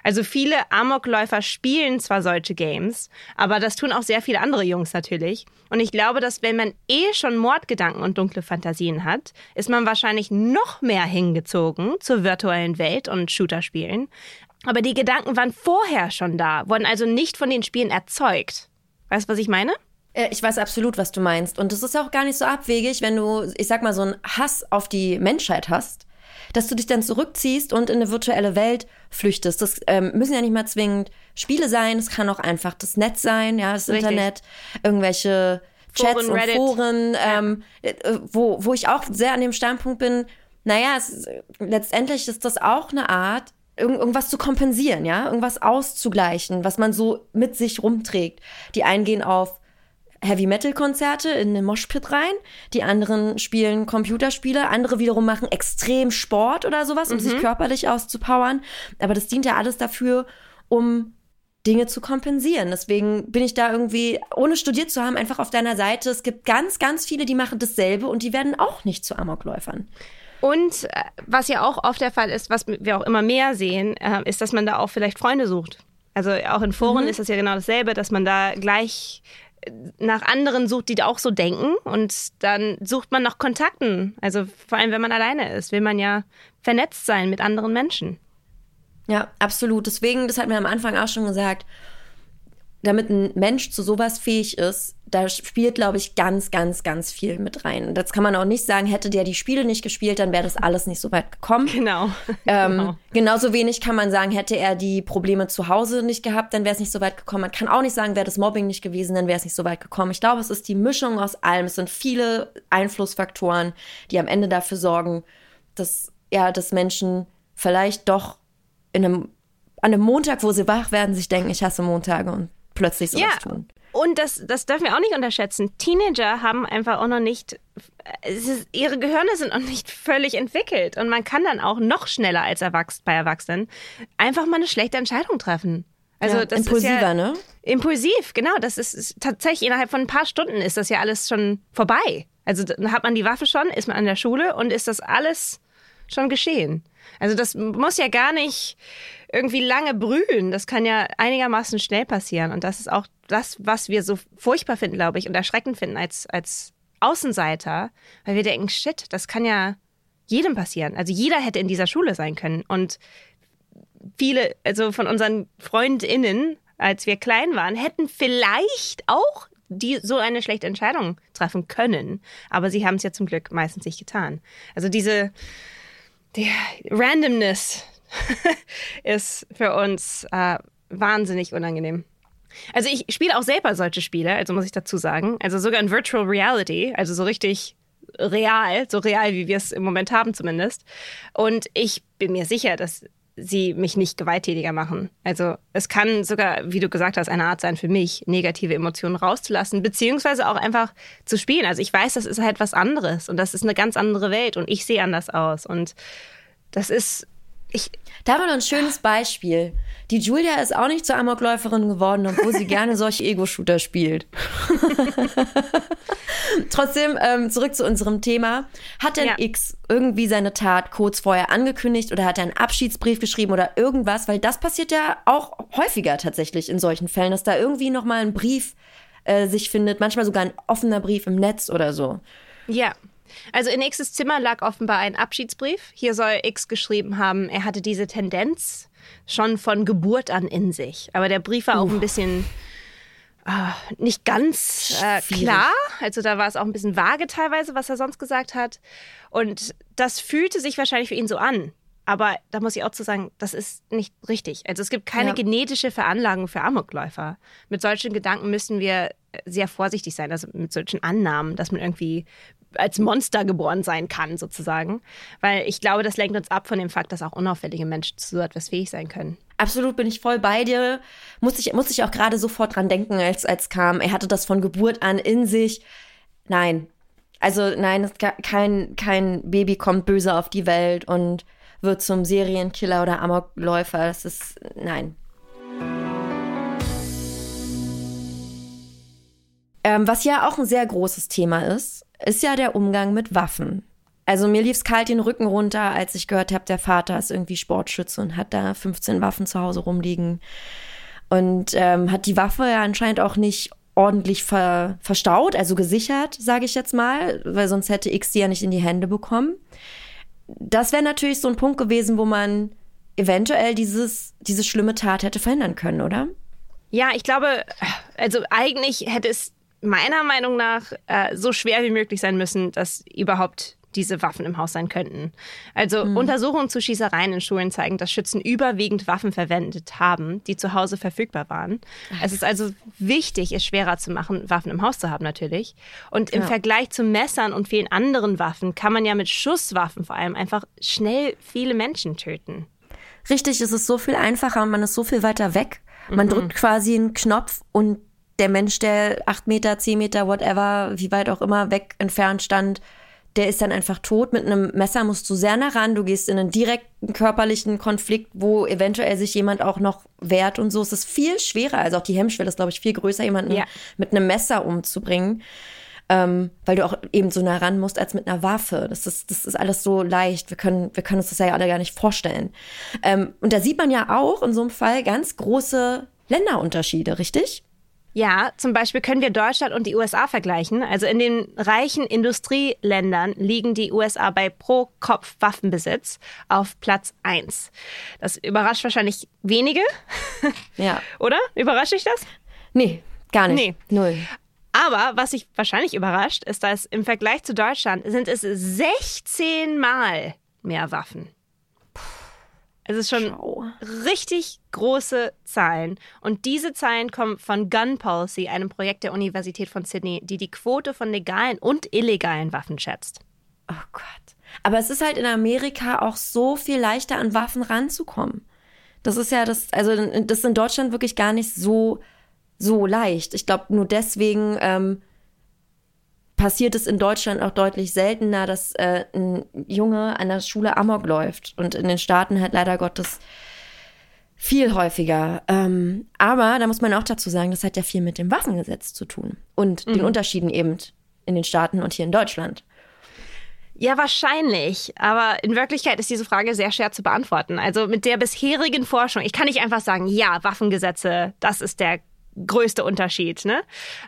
Also viele Amokläufer spielen zwar solche Games, aber das tun auch sehr viele andere Jungs natürlich. Und ich glaube, dass wenn man eh schon Mordgedanken und dunkle Fantasien hat, ist man wahrscheinlich noch mehr hingezogen zur virtuellen Welt und Shooter-Spielen. Aber die Gedanken waren vorher schon da, wurden also nicht von den Spielen erzeugt. Weißt du, was ich meine? Äh, ich weiß absolut, was du meinst. Und es ist auch gar nicht so abwegig, wenn du, ich sag mal, so einen Hass auf die Menschheit hast dass du dich dann zurückziehst und in eine virtuelle Welt flüchtest. Das ähm, müssen ja nicht mal zwingend Spiele sein, es kann auch einfach das Netz sein, ja, das Richtig. Internet, irgendwelche Chats Foren, und Reddit. Foren, ähm, ja. Äh, wo, wo ich auch sehr an dem Standpunkt bin, naja, es, letztendlich ist das auch eine Art, irgendwas zu kompensieren, ja, irgendwas auszugleichen, was man so mit sich rumträgt. Die einen gehen auf Heavy-Metal-Konzerte in den Moshpit rein. Die anderen spielen Computerspiele. Andere wiederum machen extrem Sport oder sowas, um mhm. sich körperlich auszupowern. Aber das dient ja alles dafür, um Dinge zu kompensieren. Deswegen bin ich da irgendwie, ohne studiert zu haben, einfach auf deiner Seite. Es gibt ganz, ganz viele, die machen dasselbe und die werden auch nicht zu Amokläufern. Und äh, was ja auch oft der Fall ist, was wir auch immer mehr sehen, äh, ist, dass man da auch vielleicht Freunde sucht. Also auch in Foren mhm. ist das ja genau dasselbe, dass man da gleich nach anderen sucht, die auch so denken. Und dann sucht man nach Kontakten. Also vor allem, wenn man alleine ist, will man ja vernetzt sein mit anderen Menschen. Ja, absolut. Deswegen, das hat mir am Anfang auch schon gesagt, damit ein Mensch zu sowas fähig ist, da spielt, glaube ich, ganz, ganz, ganz viel mit rein. Das kann man auch nicht sagen, hätte der die Spiele nicht gespielt, dann wäre das alles nicht so weit gekommen. Genau. Ähm, genau. Genauso wenig kann man sagen, hätte er die Probleme zu Hause nicht gehabt, dann wäre es nicht so weit gekommen. Man kann auch nicht sagen, wäre das Mobbing nicht gewesen, dann wäre es nicht so weit gekommen. Ich glaube, es ist die Mischung aus allem. Es sind viele Einflussfaktoren, die am Ende dafür sorgen, dass, ja, dass Menschen vielleicht doch in einem, an einem Montag, wo sie wach werden, sich denken, ich hasse Montage und plötzlich sowas ja. tun. Und das, das dürfen wir auch nicht unterschätzen. Teenager haben einfach auch noch nicht, ist, ihre Gehirne sind noch nicht völlig entwickelt. Und man kann dann auch noch schneller als Erwachs bei Erwachsenen einfach mal eine schlechte Entscheidung treffen. Also ja, das impulsiver, ist ja, ne? Impulsiv, genau. Das ist, ist, tatsächlich innerhalb von ein paar Stunden ist das ja alles schon vorbei. Also dann hat man die Waffe schon, ist man an der Schule und ist das alles schon geschehen. Also das muss ja gar nicht irgendwie lange brühen. Das kann ja einigermaßen schnell passieren. Und das ist auch das, was wir so furchtbar finden, glaube ich, und erschreckend finden als, als Außenseiter, weil wir denken, shit, das kann ja jedem passieren. Also jeder hätte in dieser Schule sein können. Und viele, also von unseren FreundInnen, als wir klein waren, hätten vielleicht auch die so eine schlechte Entscheidung treffen können. Aber sie haben es ja zum Glück meistens nicht getan. Also diese die Randomness ist für uns äh, wahnsinnig unangenehm. Also ich spiele auch selber solche Spiele, also muss ich dazu sagen. Also sogar in Virtual Reality, also so richtig real, so real, wie wir es im Moment haben zumindest. Und ich bin mir sicher, dass sie mich nicht gewalttätiger machen. Also es kann sogar, wie du gesagt hast, eine Art sein für mich, negative Emotionen rauszulassen, beziehungsweise auch einfach zu spielen. Also ich weiß, das ist halt was anderes und das ist eine ganz andere Welt und ich sehe anders aus. Und das ist ich, da haben wir noch ein schönes Beispiel. Die Julia ist auch nicht zur Amokläuferin geworden, obwohl sie gerne solche Ego-Shooter spielt. Trotzdem, ähm, zurück zu unserem Thema. Hat denn ja. X irgendwie seine Tat kurz vorher angekündigt oder hat er einen Abschiedsbrief geschrieben oder irgendwas? Weil das passiert ja auch häufiger tatsächlich in solchen Fällen, dass da irgendwie nochmal ein Brief äh, sich findet, manchmal sogar ein offener Brief im Netz oder so. Ja, also in X's Zimmer lag offenbar ein Abschiedsbrief. Hier soll X geschrieben haben, er hatte diese Tendenz schon von Geburt an in sich. Aber der Brief war uh. auch ein bisschen äh, nicht ganz äh, klar. Also da war es auch ein bisschen vage teilweise, was er sonst gesagt hat. Und das fühlte sich wahrscheinlich für ihn so an. Aber da muss ich auch zu sagen, das ist nicht richtig. Also es gibt keine ja. genetische Veranlagung für Amokläufer. Mit solchen Gedanken müssen wir sehr vorsichtig sein, also mit solchen Annahmen, dass man irgendwie als Monster geboren sein kann, sozusagen. Weil ich glaube, das lenkt uns ab von dem Fakt, dass auch unauffällige Menschen zu so etwas fähig sein können. Absolut bin ich voll bei dir. Muss ich, muss ich auch gerade sofort dran denken, als, als kam. Er hatte das von Geburt an in sich. Nein. Also nein, kein, kein Baby kommt böse auf die Welt und wird zum Serienkiller oder Amokläufer. Das ist, nein. Ähm, was ja auch ein sehr großes Thema ist, ist ja der Umgang mit Waffen. Also mir lief es kalt den Rücken runter, als ich gehört habe, der Vater ist irgendwie Sportschütze und hat da 15 Waffen zu Hause rumliegen. Und ähm, hat die Waffe ja anscheinend auch nicht ordentlich ver verstaut, also gesichert, sage ich jetzt mal, weil sonst hätte X die ja nicht in die Hände bekommen. Das wäre natürlich so ein Punkt gewesen, wo man eventuell dieses, diese schlimme Tat hätte verhindern können, oder? Ja, ich glaube, also eigentlich hätte es meiner Meinung nach äh, so schwer wie möglich sein müssen, dass überhaupt diese Waffen im Haus sein könnten. Also mhm. Untersuchungen zu Schießereien in Schulen zeigen, dass Schützen überwiegend Waffen verwendet haben, die zu Hause verfügbar waren. Ach, es ist also wichtig, es schwerer zu machen, Waffen im Haus zu haben natürlich. Und im ja. Vergleich zu Messern und vielen anderen Waffen kann man ja mit Schusswaffen vor allem einfach schnell viele Menschen töten. Richtig, es ist so viel einfacher und man ist so viel weiter weg. Man mhm. drückt quasi einen Knopf und der Mensch, der acht Meter, zehn Meter, whatever, wie weit auch immer weg entfernt stand, der ist dann einfach tot. Mit einem Messer musst du sehr nah ran. Du gehst in einen direkten körperlichen Konflikt, wo eventuell sich jemand auch noch wehrt und so. Es ist viel schwerer. Also auch die Hemmschwelle ist, glaube ich, viel größer, jemanden ja. mit einem Messer umzubringen. Ähm, weil du auch eben so nah ran musst als mit einer Waffe. Das ist, das ist alles so leicht. Wir können, wir können uns das ja alle gar nicht vorstellen. Ähm, und da sieht man ja auch in so einem Fall ganz große Länderunterschiede, richtig? Ja, zum Beispiel können wir Deutschland und die USA vergleichen. Also in den reichen Industrieländern liegen die USA bei pro Kopf Waffenbesitz auf Platz 1. Das überrascht wahrscheinlich wenige. Ja. Oder? Überrascht dich das? Nee, gar nicht. Nee. Null. Aber was sich wahrscheinlich überrascht, ist, dass im Vergleich zu Deutschland sind es 16 Mal mehr Waffen. Es ist schon Schau. richtig große Zahlen. Und diese Zahlen kommen von Gun Policy, einem Projekt der Universität von Sydney, die die Quote von legalen und illegalen Waffen schätzt. Oh Gott. Aber es ist halt in Amerika auch so viel leichter an Waffen ranzukommen. Das ist ja das, also das ist in Deutschland wirklich gar nicht so, so leicht. Ich glaube, nur deswegen ähm, passiert es in Deutschland auch deutlich seltener, dass äh, ein Junge an der Schule Amok läuft. Und in den Staaten halt leider Gottes viel häufiger. Ähm, aber da muss man auch dazu sagen, das hat ja viel mit dem Waffengesetz zu tun und mhm. den Unterschieden eben in den Staaten und hier in Deutschland. Ja, wahrscheinlich. Aber in Wirklichkeit ist diese Frage sehr schwer zu beantworten. Also mit der bisherigen Forschung, ich kann nicht einfach sagen, ja, Waffengesetze, das ist der größte Unterschied, ne?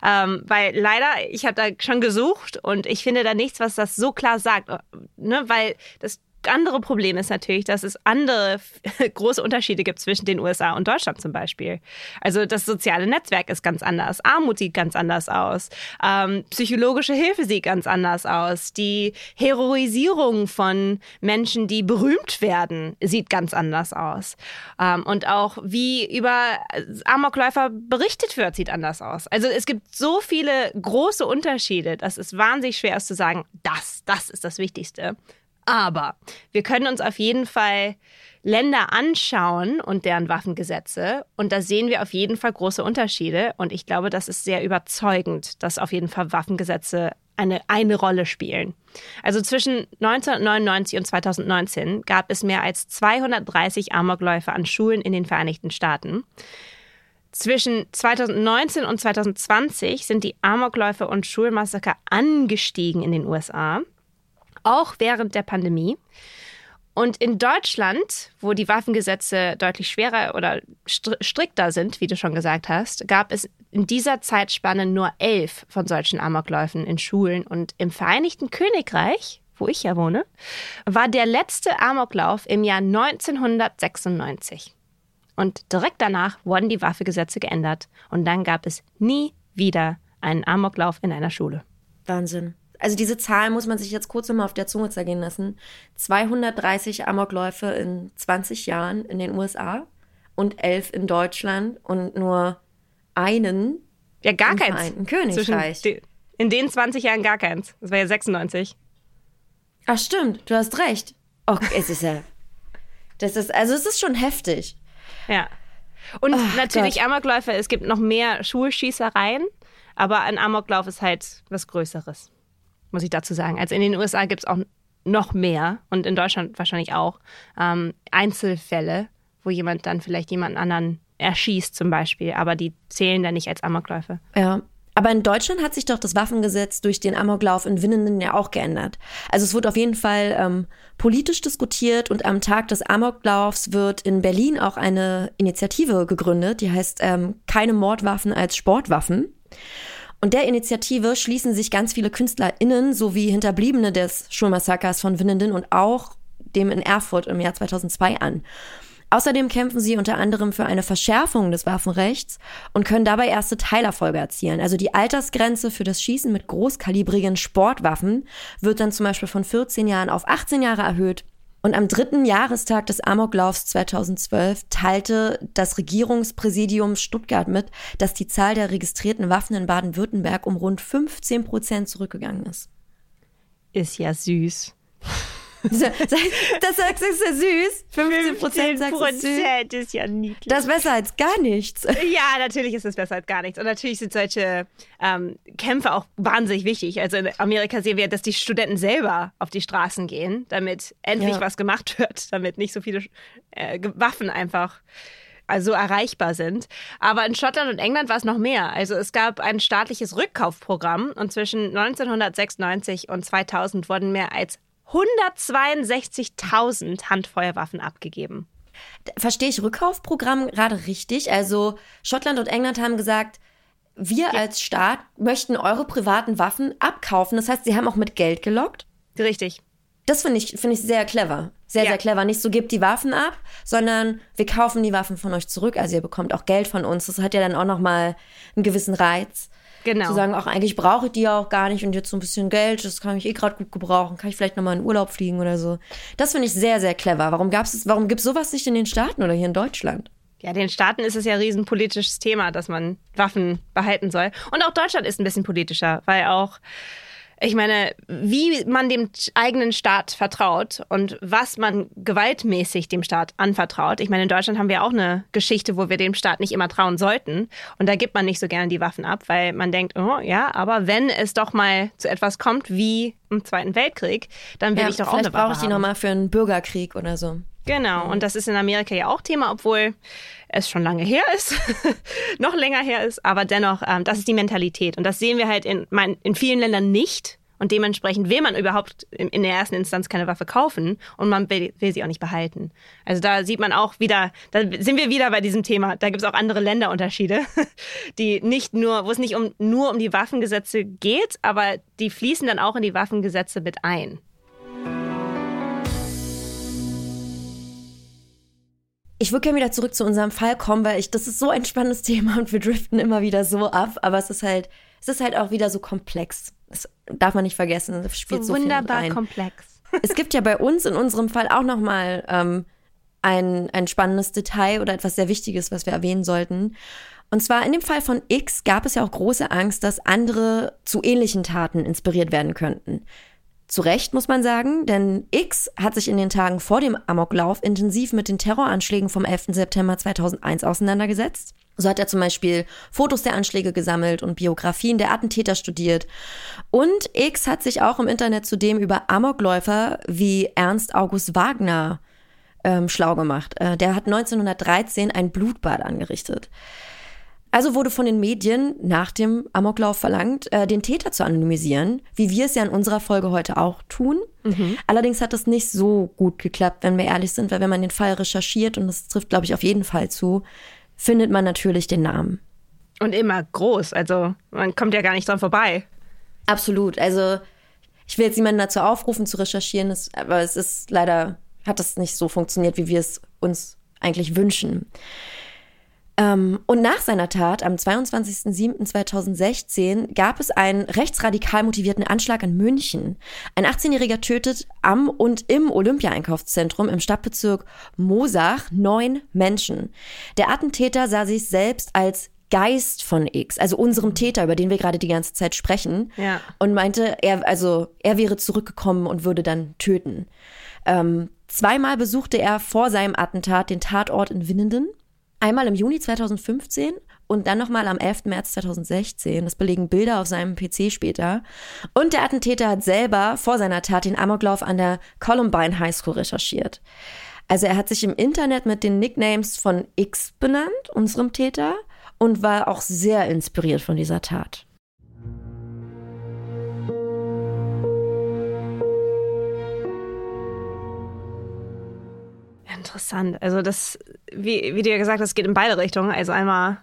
Ähm, weil leider, ich habe da schon gesucht und ich finde da nichts, was das so klar sagt, ne? Weil das andere Problem ist natürlich, dass es andere große Unterschiede gibt zwischen den USA und Deutschland zum Beispiel. Also das soziale Netzwerk ist ganz anders, Armut sieht ganz anders aus, ähm, psychologische Hilfe sieht ganz anders aus, die Heroisierung von Menschen, die berühmt werden, sieht ganz anders aus. Ähm, und auch wie über Amokläufer berichtet wird, sieht anders aus. Also es gibt so viele große Unterschiede, dass es wahnsinnig schwer ist zu sagen, das, das ist das Wichtigste. Aber wir können uns auf jeden Fall Länder anschauen und deren Waffengesetze. Und da sehen wir auf jeden Fall große Unterschiede. Und ich glaube, das ist sehr überzeugend, dass auf jeden Fall Waffengesetze eine, eine Rolle spielen. Also zwischen 1999 und 2019 gab es mehr als 230 Amokläufe an Schulen in den Vereinigten Staaten. Zwischen 2019 und 2020 sind die Amokläufe und Schulmassaker angestiegen in den USA, auch während der Pandemie. Und in Deutschland, wo die Waffengesetze deutlich schwerer oder strikter sind, wie du schon gesagt hast, gab es in dieser Zeitspanne nur elf von solchen Amokläufen in Schulen. Und im Vereinigten Königreich, wo ich ja wohne, war der letzte Amoklauf im Jahr 1996. Und direkt danach wurden die Waffengesetze geändert. Und dann gab es nie wieder einen Amoklauf in einer Schule. Wahnsinn. Also diese Zahl muss man sich jetzt kurz nochmal auf der Zunge zergehen lassen. 230 Amokläufe in 20 Jahren in den USA und 11 in Deutschland und nur einen ja, gar keins. Königreich. Den, in den 20 Jahren gar keins. Das war ja 96. Ach stimmt, du hast recht. Oh, es ist ja... Das ist, also es ist schon heftig. Ja. Und Oh natürlich Gott. Amokläufe, es gibt noch mehr Schulschießereien, aber ein Amoklauf ist halt was Größeres, muss ich dazu sagen. Also in den USA gibt es auch noch mehr und in Deutschland wahrscheinlich auch ähm, Einzelfälle, wo jemand dann vielleicht jemanden anderen erschießt zum Beispiel, aber die zählen dann nicht als Amokläufe. Ja. Aber in Deutschland hat sich doch das Waffengesetz durch den Amoklauf in Winnenden ja auch geändert. Also es wird auf jeden Fall ähm, politisch diskutiert und am Tag des Amoklaufs wird in Berlin auch eine Initiative gegründet, die heißt ähm, Keine Mordwaffen als Sportwaffen. Und der Initiative schließen sich ganz viele KünstlerInnen sowie Hinterbliebene des Schulmassakers von Winnenden und auch dem in Erfurt im Jahr 2002 an. Außerdem kämpfen sie unter anderem für eine Verschärfung des Waffenrechts und können dabei erste Teilerfolge erzielen. Also die Altersgrenze für das Schießen mit großkalibrigen Sportwaffen wird dann zum Beispiel von 14 Jahren auf 18 Jahre erhöht. Und am dritten Jahrestag des Amoklaufs 2012 teilte das Regierungspräsidium Stuttgart mit, dass die Zahl der registrierten Waffen in Baden-Württemberg um rund 15 Prozent zurückgegangen ist. Ist ja süß. Das sagst du, ist ja süß. 15 Prozent sagst du ist ja niedlich. Das ist besser als gar nichts. Ja, natürlich ist es besser als gar nichts. Und natürlich sind solche ähm, Kämpfe auch wahnsinnig wichtig. Also in Amerika sehen wir, dass die Studenten selber auf die Straßen gehen, damit endlich Ja. was gemacht wird, damit nicht so viele äh, Waffen einfach also erreichbar sind. Aber in Schottland und England war es noch mehr. Also es gab ein staatliches Rückkaufprogramm und zwischen 1996 und 2000 wurden mehr als 162.000 Handfeuerwaffen abgegeben. Verstehe ich Rückkaufprogramm gerade richtig? Also Schottland und England haben gesagt, wir als Staat möchten eure privaten Waffen abkaufen. Das heißt, sie haben auch mit Geld gelockt. Richtig. Das finde ich, finde ich sehr clever. Sehr, Ja. sehr clever. Nicht so, gebt die Waffen ab, sondern wir kaufen die Waffen von euch zurück. Also ihr bekommt auch Geld von uns. Das hat ja dann auch nochmal einen gewissen Reiz. Genau. Zu sagen, auch eigentlich brauche ich die ja auch gar nicht und jetzt so ein bisschen Geld, das kann ich eh gerade gut gebrauchen. Kann ich vielleicht nochmal in Urlaub fliegen oder so. Das finde ich sehr, sehr clever. Warum gab's es, warum gibt's sowas nicht in den Staaten oder hier in Deutschland? Ja, den Staaten ist es ja ein riesenpolitisches Thema, dass man Waffen behalten soll. Und auch Deutschland ist ein bisschen politischer, weil auch, ich meine, wie man dem eigenen Staat vertraut und was man gewaltmäßig dem Staat anvertraut. Ich meine, in Deutschland haben wir auch eine Geschichte, wo wir dem Staat nicht immer trauen sollten. Und da gibt man nicht so gerne die Waffen ab, weil man denkt, oh ja, aber wenn es doch mal zu etwas kommt wie im Zweiten Weltkrieg, dann will ich doch auch eine vielleicht Waffe brauche ich die nochmal für einen Bürgerkrieg oder so. Genau, und das ist in Amerika ja auch Thema, obwohl es schon lange her ist, noch länger her ist, aber dennoch, ähm, das ist die Mentalität. Und das sehen wir halt in, mein, in vielen Ländern nicht. Und dementsprechend will man überhaupt in, in der ersten Instanz keine Waffe kaufen und man will, will sie auch nicht behalten. Also da sieht man auch wieder, da sind wir wieder bei diesem Thema. Da gibt es auch andere Länderunterschiede, die nicht nur, wo es nicht um, nur um die Waffengesetze geht, aber die fließen dann auch in die Waffengesetze mit ein. Ich würde gerne wieder zurück zu unserem Fall kommen, weil ich, das ist so ein spannendes Thema und wir driften immer wieder so ab, aber es ist halt, es ist halt auch wieder so komplex. Das darf man nicht vergessen. Es spielt so, viel mit wunderbar komplex. Es gibt ja bei uns in unserem Fall auch nochmal ähm, ein, ein spannendes Detail oder etwas sehr Wichtiges, was wir erwähnen sollten. Und zwar in dem Fall von X gab es ja auch große Angst, dass andere zu ähnlichen Taten inspiriert werden könnten. Zu Recht muss man sagen, denn X hat sich in den Tagen vor dem Amoklauf intensiv mit den Terroranschlägen vom 11. September 2001 auseinandergesetzt. So hat er zum Beispiel Fotos der Anschläge gesammelt und Biografien der Attentäter studiert. Und X hat sich auch im Internet zudem über Amokläufer wie Ernst August Wagner ähm, schlau gemacht. Äh, der hat 1913 ein Blutbad angerichtet. Also wurde von den Medien nach dem Amoklauf verlangt, äh, den Täter zu anonymisieren, wie wir es ja in unserer Folge heute auch tun. Mhm. Allerdings hat das nicht so gut geklappt, wenn wir ehrlich sind, weil wenn man den Fall recherchiert, und das trifft, glaube ich, auf jeden Fall zu, findet man natürlich den Namen. Und immer groß, also man kommt ja gar nicht dran vorbei. Absolut, also ich will jetzt niemanden dazu aufrufen zu recherchieren, aber es ist leider, hat das nicht so funktioniert, wie wir es uns eigentlich wünschen. Ähm, und nach seiner Tat am 22.07.2016 gab es einen rechtsradikal motivierten Anschlag in München. Ein 18-Jähriger tötet am und im Olympia-Einkaufszentrum im Stadtbezirk Mosach neun Menschen. Der Attentäter sah sich selbst als Geist von X, also unserem Täter, über den wir gerade die ganze Zeit sprechen, ja. und meinte, er, also er wäre zurückgekommen und würde dann töten. Ähm, zweimal besuchte er vor seinem Attentat den Tatort in Winnenden Einmal im Juni 2015 und dann nochmal am 11. März 2016. Das belegen Bilder auf seinem PC später. Und der Attentäter hat selber vor seiner Tat den Amoklauf an der Columbine High School recherchiert. Also er hat sich im Internet mit den Nicknames von X benannt, unserem Täter, und war auch sehr inspiriert von dieser Tat. Interessant. Also das, wie, wie du ja gesagt hast, geht in beide Richtungen. Also einmal,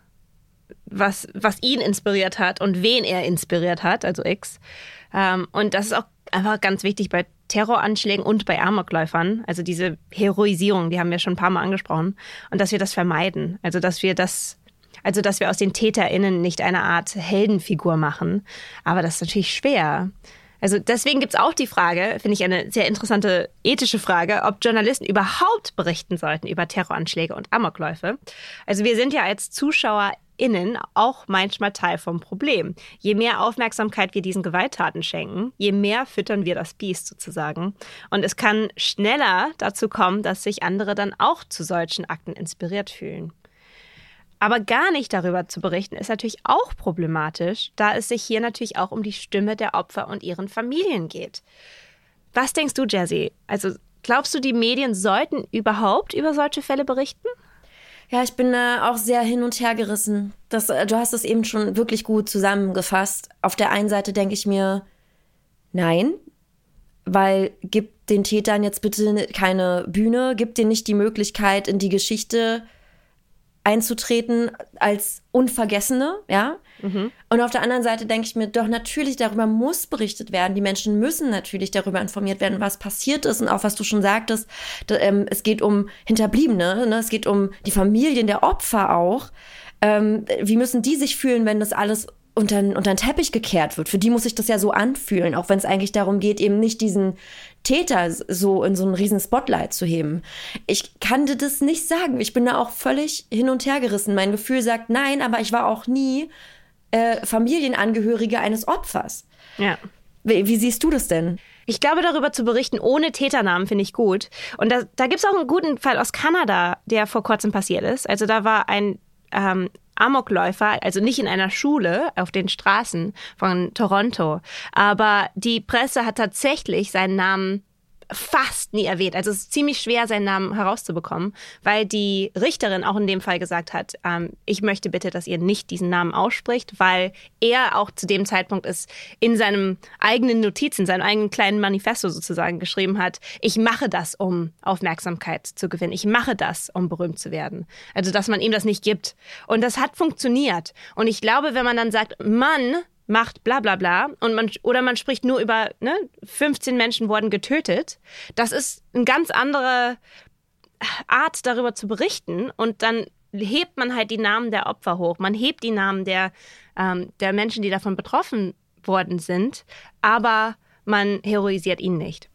was, was ihn inspiriert hat und wen er inspiriert hat, also X. Ähm, und das ist auch einfach ganz wichtig bei Terroranschlägen und bei Amokläufern. Also diese Heroisierung, die haben wir schon ein paar Mal angesprochen. Und dass wir das vermeiden. Also dass wir das also, dass wir aus den TäterInnen nicht eine Art Heldenfigur machen. Aber das ist natürlich schwer. Also deswegen gibt es auch die Frage, finde ich eine sehr interessante ethische Frage, ob Journalisten überhaupt berichten sollten über Terroranschläge und Amokläufe. Also wir sind ja als ZuschauerInnen auch manchmal Teil vom Problem. Je mehr Aufmerksamkeit wir diesen Gewalttaten schenken, je mehr füttern wir das Biest sozusagen. Und es kann schneller dazu kommen, dass sich andere dann auch zu solchen Akten inspiriert fühlen. Aber gar nicht darüber zu berichten, ist natürlich auch problematisch, da es sich hier natürlich auch um die Stimme der Opfer und ihren Familien geht. Was denkst du, Jazzy? Also glaubst du, die Medien sollten überhaupt über solche Fälle berichten? Ja, ich bin da auch sehr hin und her gerissen. Das, äh, du hast es eben schon wirklich gut zusammengefasst. Auf der einen Seite denke ich mir, nein, weil gib den Tätern jetzt bitte keine Bühne, gib denen nicht die Möglichkeit, in die Geschichte einzutreten als Unvergessene, ja. Mhm. Und auf der anderen Seite denke ich mir, doch natürlich darüber muss berichtet werden. Die Menschen müssen natürlich darüber informiert werden, was passiert ist und auch was du schon sagtest. Da, ähm, es geht um Hinterbliebene, ne? es geht um die Familien der Opfer auch. Ähm, wie müssen die sich fühlen, wenn das alles unter, unter den Teppich gekehrt wird. Für die muss sich das ja so anfühlen, auch wenn es eigentlich darum geht, eben nicht diesen Täter so in so einen riesen Spotlight zu heben. Ich kann dir das nicht sagen. Ich bin da auch völlig hin und her gerissen. Mein Gefühl sagt nein, aber ich war auch nie äh, Familienangehörige eines Opfers. Ja. Wie, wie, siehst du das denn? Ich glaube, darüber zu berichten ohne Täternamen finde ich gut. Und da, da gibt es auch einen guten Fall aus Kanada, der vor kurzem passiert ist. Also da war ein ähm, Amokläufer, also nicht in einer Schule auf den Straßen von Toronto, aber die Presse hat tatsächlich seinen Namen fast nie erwähnt. Also es ist ziemlich schwer, seinen Namen herauszubekommen, weil die Richterin auch in dem Fall gesagt hat, ähm, ich möchte bitte, dass ihr nicht diesen Namen ausspricht, weil er auch zu dem Zeitpunkt ist in seinem eigenen Notizen, seinem eigenen kleinen Manifesto sozusagen geschrieben hat, ich mache das, um Aufmerksamkeit zu gewinnen. Ich mache das, um berühmt zu werden. Also, dass man ihm das nicht gibt. Und das hat funktioniert. Und ich glaube, wenn man dann sagt, Mann, macht bla bla bla und man oder man spricht nur über ne, 15 Menschen wurden getötet. Das ist eine ganz andere Art darüber zu berichten und dann hebt man halt die Namen der Opfer hoch. Man hebt die Namen der, ähm, der Menschen, die davon betroffen worden sind, aber man heroisiert ihn nicht.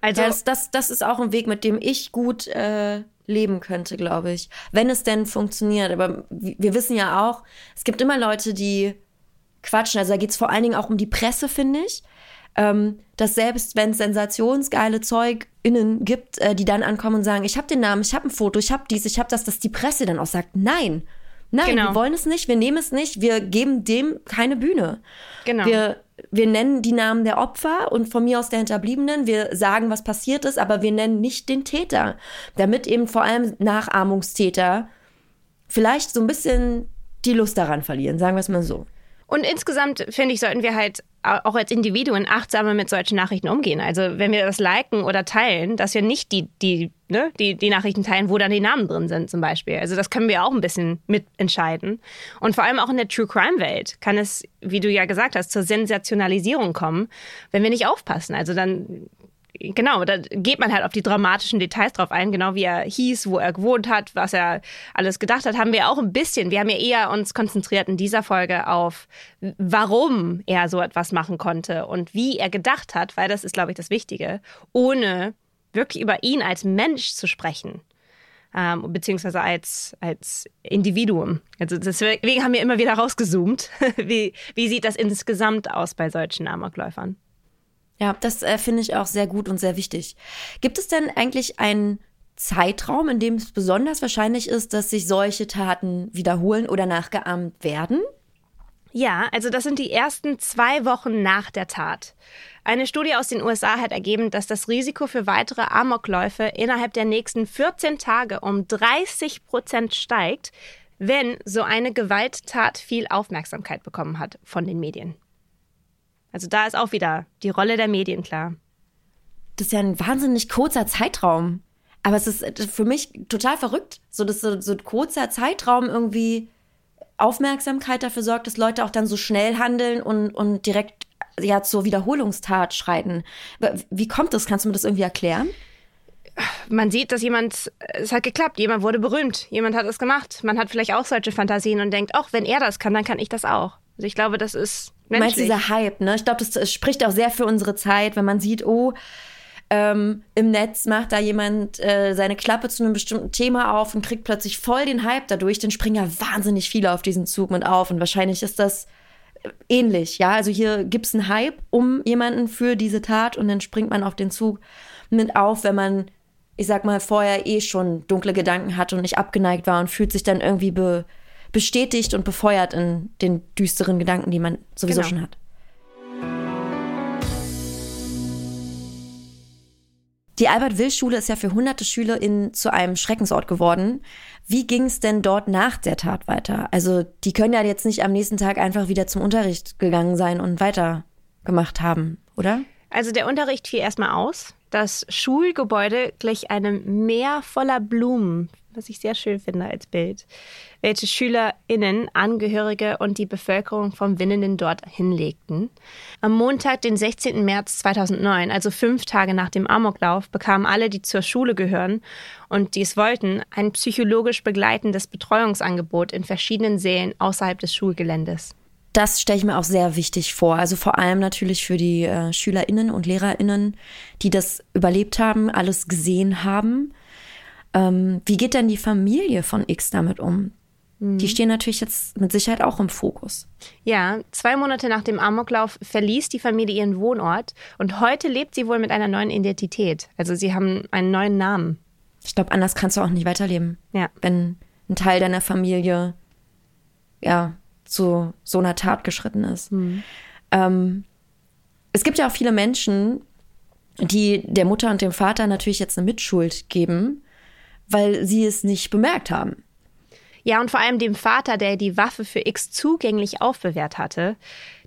Also das, das, das ist auch ein Weg, mit dem ich gut äh, leben könnte, glaube ich. Wenn es denn funktioniert. Aber wir wissen ja auch, es gibt immer Leute, die quatschen. Also da geht es vor allen Dingen auch um die Presse, finde ich. ähm, dass selbst wenn es sensationsgeile ZeugInnen gibt, äh, die dann ankommen und sagen, ich habe den Namen, ich habe ein Foto, ich habe dies, ich habe das, dass die Presse dann auch sagt, nein, nein, Genau. wir wollen es nicht, wir nehmen es nicht, wir geben dem keine Bühne. Genau. Wir, wir nennen die Namen der Opfer und von mir aus der Hinterbliebenen. Wir sagen, was passiert ist, aber wir nennen nicht den Täter. Damit eben vor allem Nachahmungstäter vielleicht so ein bisschen die Lust daran verlieren, sagen wir es mal so. Und insgesamt finde ich, sollten wir halt auch als Individuen achtsamer mit solchen Nachrichten umgehen. Also wenn wir das liken oder teilen, dass wir nicht die, die, ne, die, die Nachrichten teilen, wo dann die Namen drin sind zum Beispiel. Also das können wir auch ein bisschen mitentscheiden. Und vor allem auch in der True Crime Welt kann es, wie du ja gesagt hast, zur Sensationalisierung kommen, wenn wir nicht aufpassen. Also dann Genau, da geht man halt auf die dramatischen Details drauf ein, genau wie er hieß, wo er gewohnt hat, was er alles gedacht hat, haben wir auch ein bisschen. Wir haben ja eher uns konzentriert in dieser Folge auf, warum er so etwas machen konnte und wie er gedacht hat, weil das ist, glaube ich, das Wichtige, ohne wirklich über ihn als Mensch zu sprechen. Ähm, beziehungsweise als, als Individuum. Also deswegen haben wir immer wieder rausgezoomt. wie, wie sieht das insgesamt aus bei solchen Amokläufern? Ja, das äh, finde ich auch sehr gut und sehr wichtig. Gibt es denn eigentlich einen Zeitraum, in dem es besonders wahrscheinlich ist, dass sich solche Taten wiederholen oder nachgeahmt werden? Ja, also das sind die ersten zwei Wochen nach der Tat. Eine Studie aus den USA hat ergeben, dass das Risiko für weitere Amokläufe innerhalb der nächsten 14 Tage um 30 Prozent steigt, wenn so eine Gewalttat viel Aufmerksamkeit bekommen hat von den Medien. Also da ist auch wieder die Rolle der Medien klar. Das ist ja ein wahnsinnig kurzer Zeitraum. Aber es ist für mich total verrückt, so dass so, so ein kurzer Zeitraum irgendwie Aufmerksamkeit dafür sorgt, dass Leute auch dann so schnell handeln und, und direkt ja zur Wiederholungstat schreiten. Wie kommt das? Kannst du mir das irgendwie erklären? Man sieht, dass jemand, es hat geklappt, jemand wurde berühmt, jemand hat es gemacht. Man hat vielleicht auch solche Fantasien und denkt, auch wenn er das kann, dann kann ich das auch. Also ich glaube, das ist menschlich. Meinst du dieser Hype, ne? Ich glaube, das, das spricht auch sehr für unsere Zeit, wenn man sieht, oh, ähm, im Netz macht da jemand äh, seine Klappe zu einem bestimmten Thema auf und kriegt plötzlich voll den Hype dadurch, dann springen ja wahnsinnig viele auf diesen Zug mit auf und wahrscheinlich ist das ähnlich, ja, also hier gibt es einen Hype um jemanden für diese Tat und dann springt man auf den Zug mit auf, wenn man, ich sag mal, vorher eh schon dunkle Gedanken hatte und nicht abgeneigt war und fühlt sich dann irgendwie be bestätigt und befeuert in den düsteren Gedanken, die man sowieso Genau. schon hat. Die Albert-Will-Schule ist ja für hunderte SchülerInnen zu einem Schreckensort geworden. Wie ging es denn dort nach der Tat weiter? Also, die können ja jetzt nicht am nächsten Tag einfach wieder zum Unterricht gegangen sein und weitergemacht haben, oder? Also der Unterricht fiel erstmal aus. Das Schulgebäude glich einem Meer voller Blumen, was ich sehr schön finde als Bild, welche SchülerInnen, Angehörige und die Bevölkerung vom Winnenden dort hinlegten. Am Montag, den 16. März 2009, also fünf Tage nach dem Amoklauf, bekamen alle, die zur Schule gehören und die es wollten, ein psychologisch begleitendes Betreuungsangebot in verschiedenen Sälen außerhalb des Schulgeländes. Das stelle ich mir auch sehr wichtig vor. Also vor allem natürlich für die äh, SchülerInnen und LehrerInnen, die das überlebt haben, alles gesehen haben. Ähm, wie geht denn die Familie von X damit um? Die stehen natürlich jetzt mit Sicherheit auch im Fokus. Ja, zwei Monate nach dem Amoklauf verließ die Familie ihren Wohnort und heute lebt sie wohl mit einer neuen Identität. Also sie haben einen neuen Namen. Ich glaube, anders kannst du auch nicht weiterleben. Ja. Wenn ein Teil deiner Familie ja zu so einer Tat geschritten ist. Ähm, es gibt ja auch viele Menschen, die der Mutter und dem Vater natürlich jetzt eine Mitschuld geben, weil sie es nicht bemerkt haben. Ja, und vor allem dem Vater, der die Waffe für X zugänglich aufbewahrt hatte.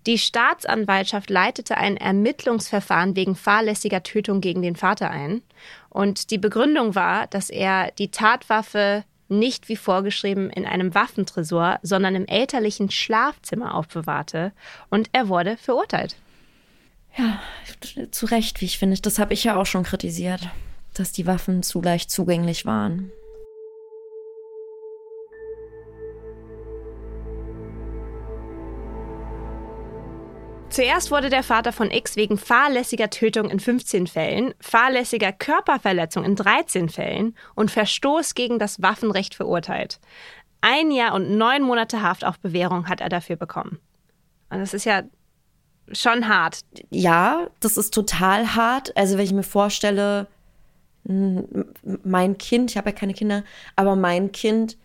Die Staatsanwaltschaft leitete ein Ermittlungsverfahren wegen fahrlässiger Tötung gegen den Vater ein. Und die Begründung war, dass er die Tatwaffe nicht wie vorgeschrieben in einem Waffentresor, sondern im elterlichen Schlafzimmer aufbewahrte. Und er wurde verurteilt. Ja, zu Recht, wie ich finde. Das habe ich ja auch schon kritisiert, dass die Waffen zu leicht zugänglich waren. Zuerst wurde der Vater von X wegen fahrlässiger Tötung in 15 Fällen, fahrlässiger Körperverletzung in 13 Fällen und Verstoß gegen das Waffenrecht verurteilt. Ein Jahr und neun Monate Haft auf Bewährung hat er dafür bekommen. Und das ist ja schon hart. Ja, das ist total hart. Also wenn ich mir vorstelle, mein Kind, ich habe ja keine Kinder, aber mein Kind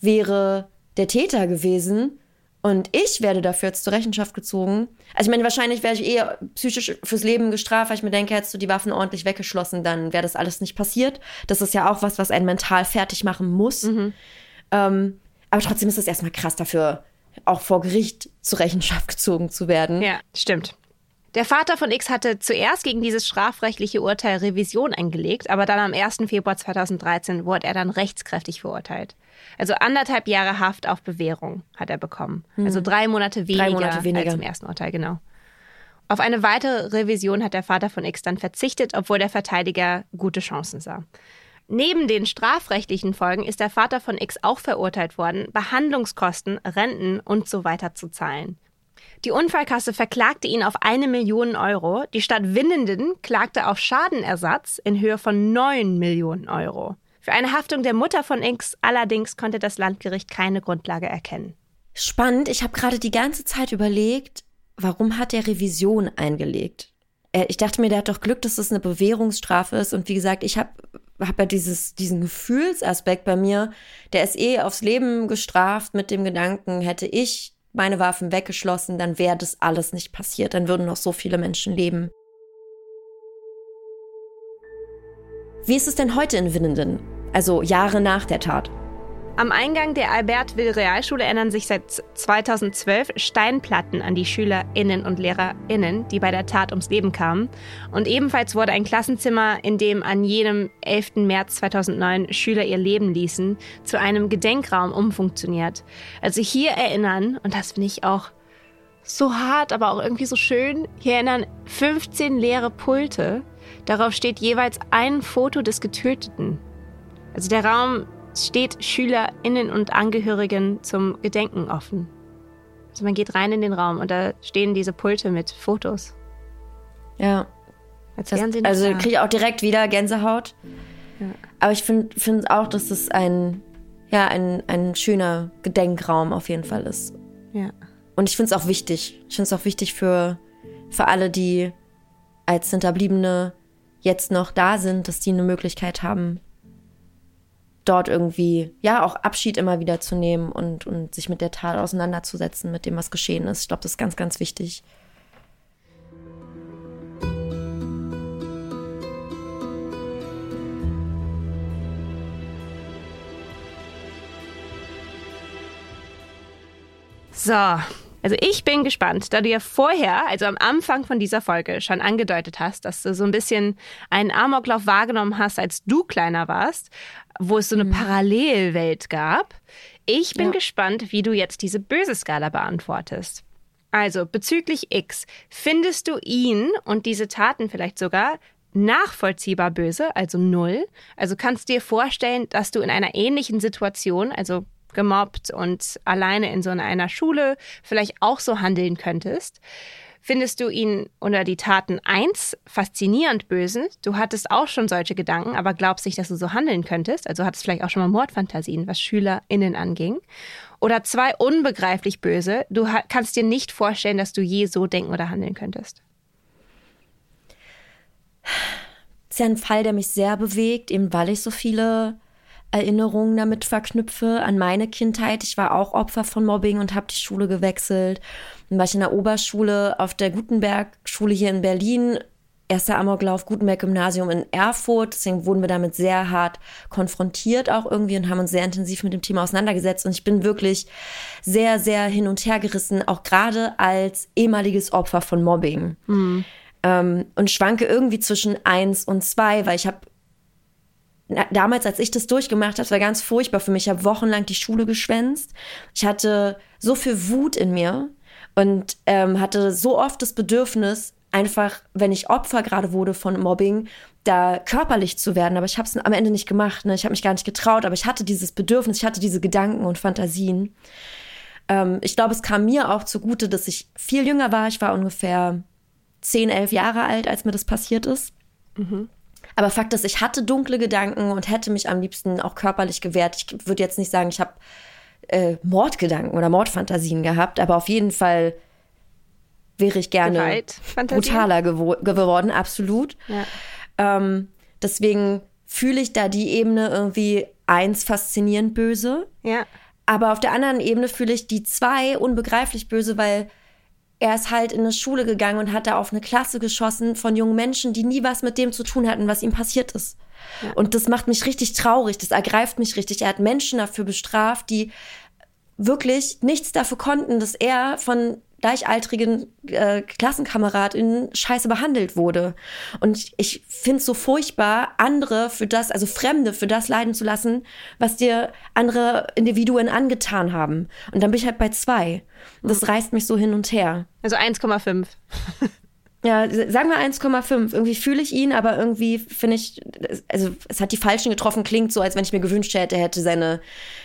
wäre der Täter gewesen und ich werde dafür jetzt zur Rechenschaft gezogen. Also ich meine, wahrscheinlich wäre ich eher psychisch fürs Leben gestraft, weil ich mir denke, hättest du die Waffen ordentlich weggeschlossen, dann wäre das alles nicht passiert. Das ist ja auch was, was einen mental fertig machen muss. Mhm. Ähm, aber trotzdem ist es erstmal krass dafür, auch vor Gericht zur Rechenschaft gezogen zu werden. Ja, stimmt. Der Vater von X hatte zuerst gegen dieses strafrechtliche Urteil Revision eingelegt, aber dann am 1. Februar 2013 wurde er dann rechtskräftig verurteilt. Also anderthalb Jahre Haft auf Bewährung hat er bekommen. Mhm. Also drei Monate, weniger drei Monate weniger als im ersten Urteil, genau. Auf eine weitere Revision hat der Vater von X dann verzichtet, obwohl der Verteidiger gute Chancen sah. Neben den strafrechtlichen Folgen ist der Vater von X auch verurteilt worden, Behandlungskosten, Renten und so weiter zu zahlen. Die Unfallkasse verklagte ihn auf eine Million Euro. Die Stadt Winnenden klagte auf Schadenersatz in Höhe von neun Millionen Euro. Für eine Haftung der Mutter von X allerdings konnte das Landgericht keine Grundlage erkennen. Spannend, ich habe gerade die ganze Zeit überlegt, warum hat er Revision eingelegt? Ich dachte mir, der hat doch Glück, dass das eine Bewährungsstrafe ist. Und wie gesagt, ich habe hab ja dieses, diesen Gefühlsaspekt bei mir, der ist eh aufs Leben gestraft mit dem Gedanken, hätte ich meine Waffen weggeschlossen, dann wäre das alles nicht passiert. Dann würden noch so viele Menschen leben. Wie ist es denn heute in Winnenden? Also Jahre nach der Tat. Am Eingang der Albert-Will Realschule erinnern sich seit 2012 Steinplatten an die SchülerInnen und LehrerInnen, die bei der Tat ums Leben kamen. Und ebenfalls wurde ein Klassenzimmer, in dem an jedem 11. März 2009 Schüler ihr Leben ließen, zu einem Gedenkraum umfunktioniert. Also hier erinnern, und das finde ich auch so hart, aber auch irgendwie so schön, hier erinnern 15 leere Pulte. Darauf steht jeweils ein Foto des Getöteten. Also der Raum steht SchülerInnen und Angehörigen zum Gedenken offen. Also man geht rein in den Raum und da stehen diese Pulte mit Fotos. Ja. Als das, also kriege ich auch direkt wieder Gänsehaut. Ja. Aber ich finde find auch, dass es ein, ja, ein, ein schöner Gedenkraum auf jeden Fall ist. Ja. Und ich finde es auch wichtig. Ich finde es auch wichtig für, für alle, die als Hinterbliebene jetzt noch da sind, dass die eine Möglichkeit haben, dort irgendwie, ja, auch Abschied immer wieder zu nehmen und, und sich mit der Tat auseinanderzusetzen, mit dem, was geschehen ist. Ich glaube, das ist ganz, ganz wichtig. So, also ich bin gespannt, da du ja vorher, also am Anfang von dieser Folge schon angedeutet hast, dass du so ein bisschen einen Amoklauf wahrgenommen hast, als du kleiner warst, wo es so eine mhm. Parallelwelt gab. Ich bin ja. gespannt, wie du jetzt diese böse Skala beantwortest. Also bezüglich X, findest du ihn und diese Taten vielleicht sogar nachvollziehbar böse, also null? Also kannst du dir vorstellen, dass du in einer ähnlichen Situation, also gemobbt und alleine in so einer Schule vielleicht auch so handeln könntest. Findest du ihn unter die Taten 1 faszinierend böse? Du hattest auch schon solche Gedanken, aber glaubst nicht, dass du so handeln könntest? Also hattest vielleicht auch schon mal Mordfantasien, was SchülerInnen anging. Oder zwei unbegreiflich böse. Du kannst dir nicht vorstellen, dass du je so denken oder handeln könntest. Das ist ja ein Fall, der mich sehr bewegt, eben weil ich so viele Erinnerungen damit verknüpfe an meine Kindheit. Ich war auch Opfer von Mobbing und habe die Schule gewechselt. Dann war ich in der Oberschule auf der Gutenberg-Schule hier in Berlin. Erster Amoklauf, Gutenberg-Gymnasium in Erfurt. Deswegen wurden wir damit sehr hart konfrontiert auch irgendwie und haben uns sehr intensiv mit dem Thema auseinandergesetzt. Und ich bin wirklich sehr, sehr hin und her gerissen, auch gerade als ehemaliges Opfer von Mobbing. Mhm. Ähm, und schwanke irgendwie zwischen eins und zwei, weil ich habe damals, als ich das durchgemacht habe, war ganz furchtbar für mich. Ich habe wochenlang die Schule geschwänzt. Ich hatte so viel Wut in mir und ähm, hatte so oft das Bedürfnis, einfach, wenn ich Opfer gerade wurde von Mobbing, da körperlich zu werden. Aber ich habe es am Ende nicht gemacht. Ne? Ich habe mich gar nicht getraut, aber ich hatte dieses Bedürfnis, ich hatte diese Gedanken und Fantasien. Ähm, ich glaube, es kam mir auch zugute, dass ich viel jünger war. Ich war ungefähr 10, 11 Jahre alt, als mir das passiert ist. Mhm. Aber Fakt ist, ich hatte dunkle Gedanken und hätte mich am liebsten auch körperlich gewehrt. Ich würde jetzt nicht sagen, ich habe äh, Mordgedanken oder Mordfantasien gehabt, aber auf jeden Fall wäre ich gerne brutaler gewo- geworden, absolut. Ja. Ähm, deswegen fühle ich da die Ebene irgendwie eins faszinierend böse. Ja. Aber auf der anderen Ebene fühle ich die zwei unbegreiflich böse, weil er ist halt in eine Schule gegangen und hat da auf eine Klasse geschossen von jungen Menschen, die nie was mit dem zu tun hatten, was ihm passiert ist. Und das macht mich richtig traurig, das ergreift mich richtig. Er hat Menschen dafür bestraft, die wirklich nichts dafür konnten, dass er von gleichaltrigen äh, KlassenkameradInnen scheiße behandelt wurde. Und ich finde es so furchtbar, andere für das, also Fremde für das leiden zu lassen, was dir andere Individuen angetan haben. Und dann bin ich halt bei zwei. Und das reißt mich so hin und her. Also 1,5. Ja, sagen wir 1,5. Irgendwie fühle ich ihn, aber irgendwie finde ich, also es hat die Falschen getroffen, klingt so, als wenn ich mir gewünscht hätte, er hätte seine,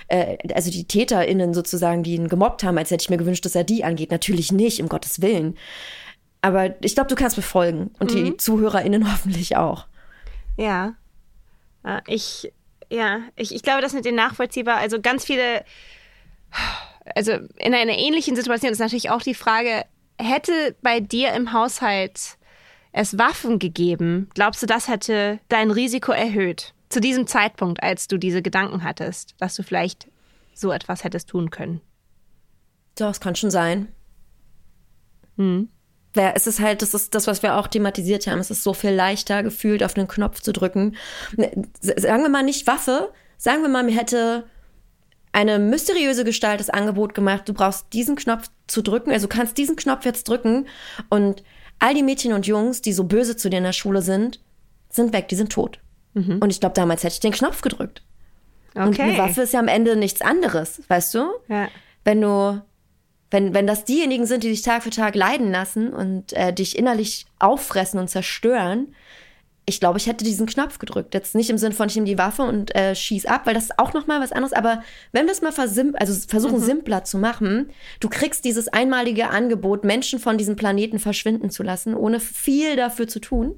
äh, also die TäterInnen sozusagen, die ihn gemobbt haben, als hätte ich mir gewünscht, dass er die angeht. Natürlich nicht, um Gottes Willen. Aber ich glaube, du kannst mir folgen. Und die ZuhörerInnen hoffentlich auch. Ja. Ich, ja, ich, ich glaube, das mit den nachvollziehbar. Also ganz viele, also in einer ähnlichen Situation ist natürlich auch die Frage, hätte bei dir im Haushalt es Waffen gegeben? Glaubst du, das hätte dein Risiko erhöht? Zu diesem Zeitpunkt, als du diese Gedanken hattest, dass du vielleicht so etwas hättest tun können? Doch, es kann schon sein. Hm. Ja, es ist halt, das ist das, was wir auch thematisiert haben. Es ist so viel leichter gefühlt, auf einen Knopf zu drücken. Sagen wir mal nicht Waffe, sagen wir mal, mir hätte eine mysteriöse Gestalt das Angebot gemacht, du brauchst diesen Knopf zu drücken, also du kannst diesen Knopf jetzt drücken und all die Mädchen und Jungs, die so böse zu dir in der Schule sind, sind weg, die sind tot. Und ich glaube, damals hätte ich den Knopf gedrückt. Und eine Okay. Waffe ist ja am Ende nichts anderes, weißt du? Ja. wenn du, wenn, wenn das diejenigen sind, die dich Tag für Tag leiden lassen und äh, dich innerlich auffressen und zerstören, ich glaube, ich hätte diesen Knopf gedrückt. Jetzt nicht im Sinn von, ich nehme die Waffe und äh, schieß ab, weil das ist auch nochmal was anderes. Aber wenn wir es mal versim also versuchen, simpler zu machen, du kriegst dieses einmalige Angebot, Menschen von diesem Planeten verschwinden zu lassen, ohne viel dafür zu tun.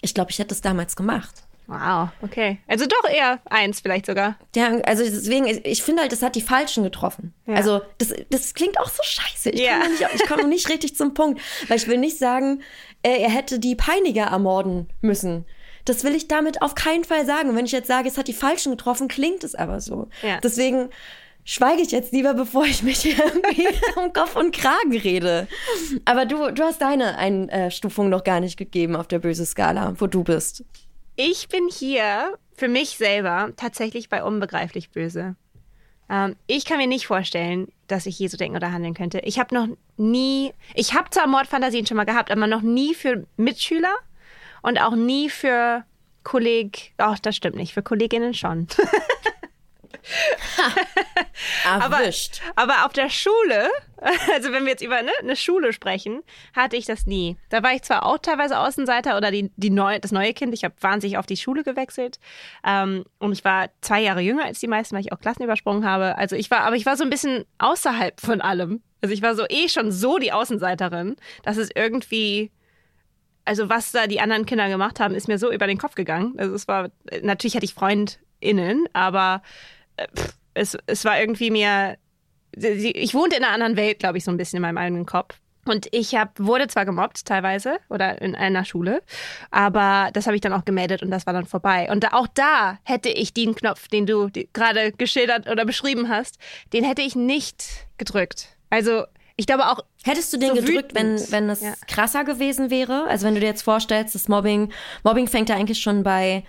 Ich glaube, ich hätte es damals gemacht. Wow, okay. Also doch eher eins vielleicht sogar. Ja, also deswegen, ich finde halt, das hat die Falschen getroffen. Ja. Also das, das klingt auch so scheiße. Ich Ja. komme nicht, ich komme nicht richtig zum Punkt, weil ich will nicht sagen, äh, er hätte die Peiniger ermorden müssen. Das will ich damit auf keinen Fall sagen. Und wenn ich jetzt sage, es hat die Falschen getroffen, klingt es aber so. Ja. Deswegen schweige ich jetzt lieber, bevor ich mich hier irgendwie um Kopf und Kragen rede. Aber du, du hast deine Einstufung noch gar nicht gegeben auf der böse Skala, wo du bist. Ich bin hier für mich selber tatsächlich bei unbegreiflich böse. Ähm, ich kann mir nicht vorstellen, dass ich je so denken oder handeln könnte. Ich habe noch nie, ich habe zwar Mordfantasien schon mal gehabt, aber noch nie für Mitschüler und auch nie für Kolleg, ach, das stimmt nicht, für Kolleginnen schon. Erwischt. Aber auf der Schule, also wenn wir jetzt über ne, eine Schule sprechen, hatte ich das nie. Da war ich zwar auch teilweise Außenseiter oder die, die neue, das neue Kind. Ich habe wahnsinnig auf die Schule gewechselt. Ähm, und ich war zwei Jahre jünger als die meisten, weil ich auch Klassen übersprungen habe. Also ich war, aber ich war so ein bisschen außerhalb von allem. Also ich war so eh schon so die Außenseiterin, dass es irgendwie also was da die anderen Kinder gemacht haben, ist mir so über den Kopf gegangen. Also es war, natürlich hatte ich FreundInnen, aber pff, es, es war irgendwie mir, ich wohnte in einer anderen Welt, glaube ich, so ein bisschen in meinem eigenen Kopf. Und ich hab, wurde zwar gemobbt teilweise oder in einer Schule, aber das habe ich dann auch gemeldet und das war dann vorbei. Und auch da hätte ich den Knopf, den du gerade geschildert oder beschrieben hast, den hätte ich nicht gedrückt. Also ich glaube auch, Hättest du den so gedrückt, wenn, wenn es Ja. krasser gewesen wäre? Also wenn du dir jetzt vorstellst, das Mobbing, Mobbing fängt ja eigentlich schon bei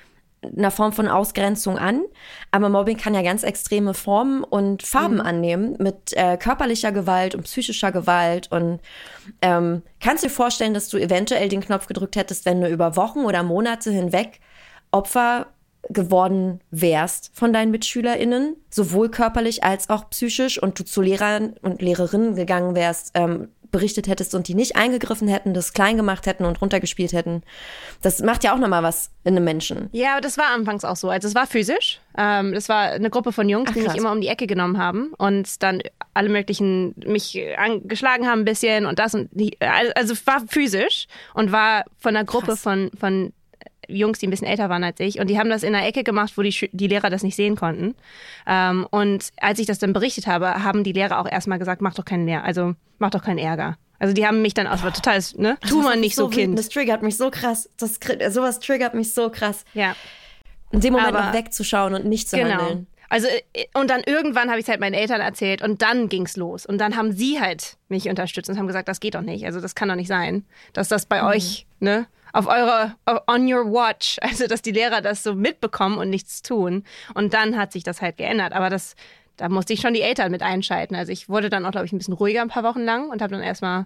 einer Form von Ausgrenzung an, aber Mobbing kann ja ganz extreme Formen und Farben annehmen mit äh, körperlicher Gewalt und psychischer Gewalt. Und ähm, kannst du dir vorstellen, dass du eventuell den Knopf gedrückt hättest, wenn du über Wochen oder Monate hinweg Opfer geworden wärst von deinen MitschülerInnen, sowohl körperlich als auch psychisch, und du zu Lehrern und Lehrerinnen gegangen wärst, ähm, berichtet hättest und die nicht eingegriffen hätten, das klein gemacht hätten und runtergespielt hätten. Das macht ja auch nochmal was in einem Menschen. Ja, aber das war anfangs auch so. Also es war physisch. Ähm, das war eine Gruppe von Jungs, Ach, die mich immer um die Ecke genommen haben und dann alle möglichen mich angeschlagen haben ein bisschen und das und die, also es war physisch und war von einer Gruppe Krass. von von Jungs, die ein bisschen älter waren als ich und die haben das in einer Ecke gemacht, wo die, Schü- die Lehrer das nicht sehen konnten. Ähm, und als ich das dann berichtet habe, haben die Lehrer auch erstmal gesagt, mach doch keinen Lehr also mach doch keinen Ärger. Also die haben mich dann auch, total, ne? Tu mal nicht so, Kind. Das triggert mich so krass. Das, sowas triggert mich so krass. Ja. In dem Moment Aber, noch wegzuschauen und nicht zu genau. handeln. Also äh, und dann irgendwann habe ich es halt meinen Eltern erzählt und dann ging's los und dann haben sie halt mich unterstützt und haben gesagt, das geht doch nicht, also das kann doch nicht sein, dass das bei mhm. euch ne auf eure on your watch, also dass die Lehrer das so mitbekommen und nichts tun und dann hat sich das halt geändert, aber das da musste ich schon die Eltern mit einschalten. Also ich wurde dann auch glaube ich ein bisschen ruhiger ein paar Wochen lang und habe dann erstmal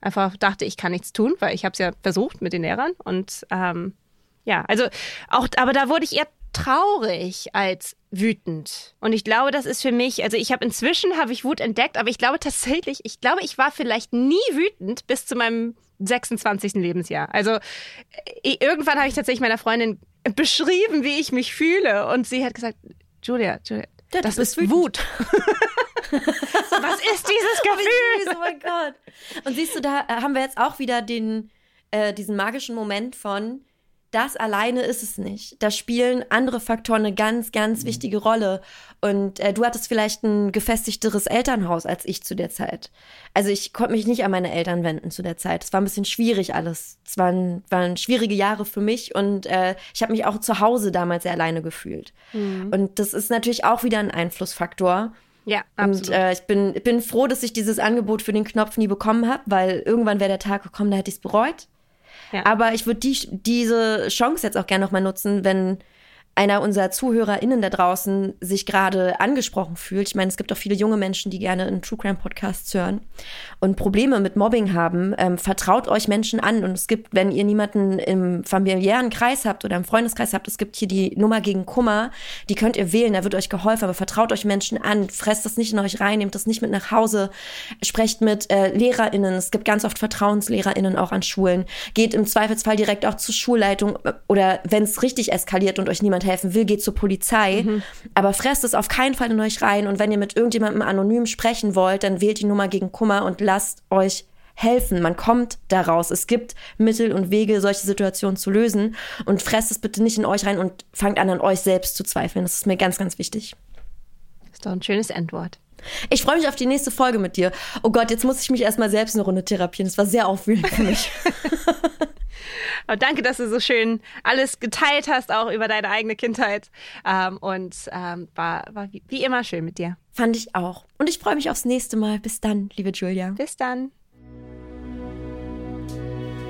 einfach dachte, ich kann nichts tun, weil ich habe es ja versucht mit den Lehrern und ähm, ja, also auch, aber da wurde ich eher traurig als wütend. Und ich glaube, das ist für mich, also ich habe inzwischen habe ich Wut entdeckt, aber ich glaube tatsächlich, ich glaube, ich war vielleicht nie wütend bis zu meinem 26. Lebensjahr. Also irgendwann habe ich tatsächlich meiner Freundin beschrieben, wie ich mich fühle und sie hat gesagt, Julia, Julia das, das, ist wütend. Wut. Was ist dieses Gefühl? oh mein Gott. Und siehst du, da haben wir jetzt auch wieder den, äh, diesen magischen Moment von, das alleine ist es nicht. Da spielen andere Faktoren eine ganz, ganz mhm. wichtige Rolle. Und äh, du hattest vielleicht ein gefestigteres Elternhaus als ich zu der Zeit. Also ich konnte mich nicht an meine Eltern wenden zu der Zeit. Es war ein bisschen schwierig alles. Es waren, waren schwierige Jahre für mich und äh, ich habe mich auch zu Hause damals sehr alleine gefühlt. Mhm. Und das ist natürlich auch wieder ein Einflussfaktor. Ja, absolut. Und äh, ich bin, bin froh, dass ich dieses Angebot für den Knopf nie bekommen habe, weil irgendwann wäre der Tag gekommen, da hätte ich es bereut. Ja. Aber ich würde die, diese Chance jetzt auch gerne nochmal nutzen, wenn einer unserer ZuhörerInnen da draußen sich gerade angesprochen fühlt. Ich meine, es gibt auch viele junge Menschen, die gerne einen True Crime Podcast hören und Probleme mit Mobbing haben. Ähm, vertraut euch Menschen an und es gibt, wenn ihr niemanden im familiären Kreis habt oder im Freundeskreis habt, es gibt hier die Nummer gegen Kummer. Die könnt ihr wählen, da wird euch geholfen, aber vertraut euch Menschen an, fresst das nicht in euch rein, nehmt das nicht mit nach Hause, sprecht mit äh, LehrerInnen. Es gibt ganz oft VertrauenslehrerInnen auch an Schulen. Geht im Zweifelsfall direkt auch zur Schulleitung oder wenn es richtig eskaliert und euch niemand jemand helfen will, geht zur Polizei. Mhm. Aber fresst es auf keinen Fall in euch rein. Und wenn ihr mit irgendjemandem anonym sprechen wollt, dann wählt die Nummer gegen Kummer und lasst euch helfen. Man kommt daraus. Es gibt Mittel und Wege, solche Situationen zu lösen. Und fresst es bitte nicht in euch rein und fangt an, an euch selbst zu zweifeln. Das ist mir ganz, ganz wichtig. Das ist doch ein schönes Endwort. Ich freue mich auf die nächste Folge mit dir. Oh Gott, jetzt muss ich mich erstmal selbst eine Runde therapieren. Das war sehr aufwühlend für mich. Aber danke, dass du so schön alles geteilt hast, auch über deine eigene Kindheit. Ähm, und ähm, war, war wie, immer schön mit dir. Fand ich auch. Und ich freue mich aufs nächste Mal. Bis dann, liebe Julia. Bis dann.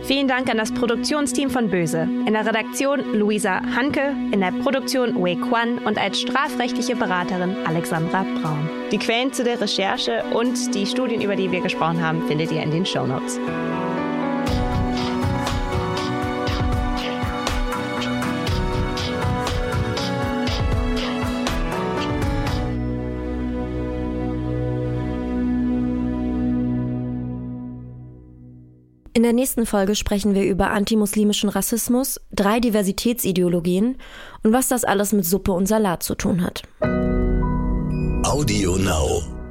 Vielen Dank an das Produktionsteam von Böse. In der Redaktion Luisa Hanke, in der Produktion Wei Kwan und als strafrechtliche Beraterin Alexandra Braun. Die Quellen zu der Recherche und die Studien, über die wir gesprochen haben, findet ihr in den Show Notes. In der nächsten Folge sprechen wir über antimuslimischen Rassismus, drei Diversitätsideologien und was das alles mit Suppe und Salat zu tun hat. Audio Now.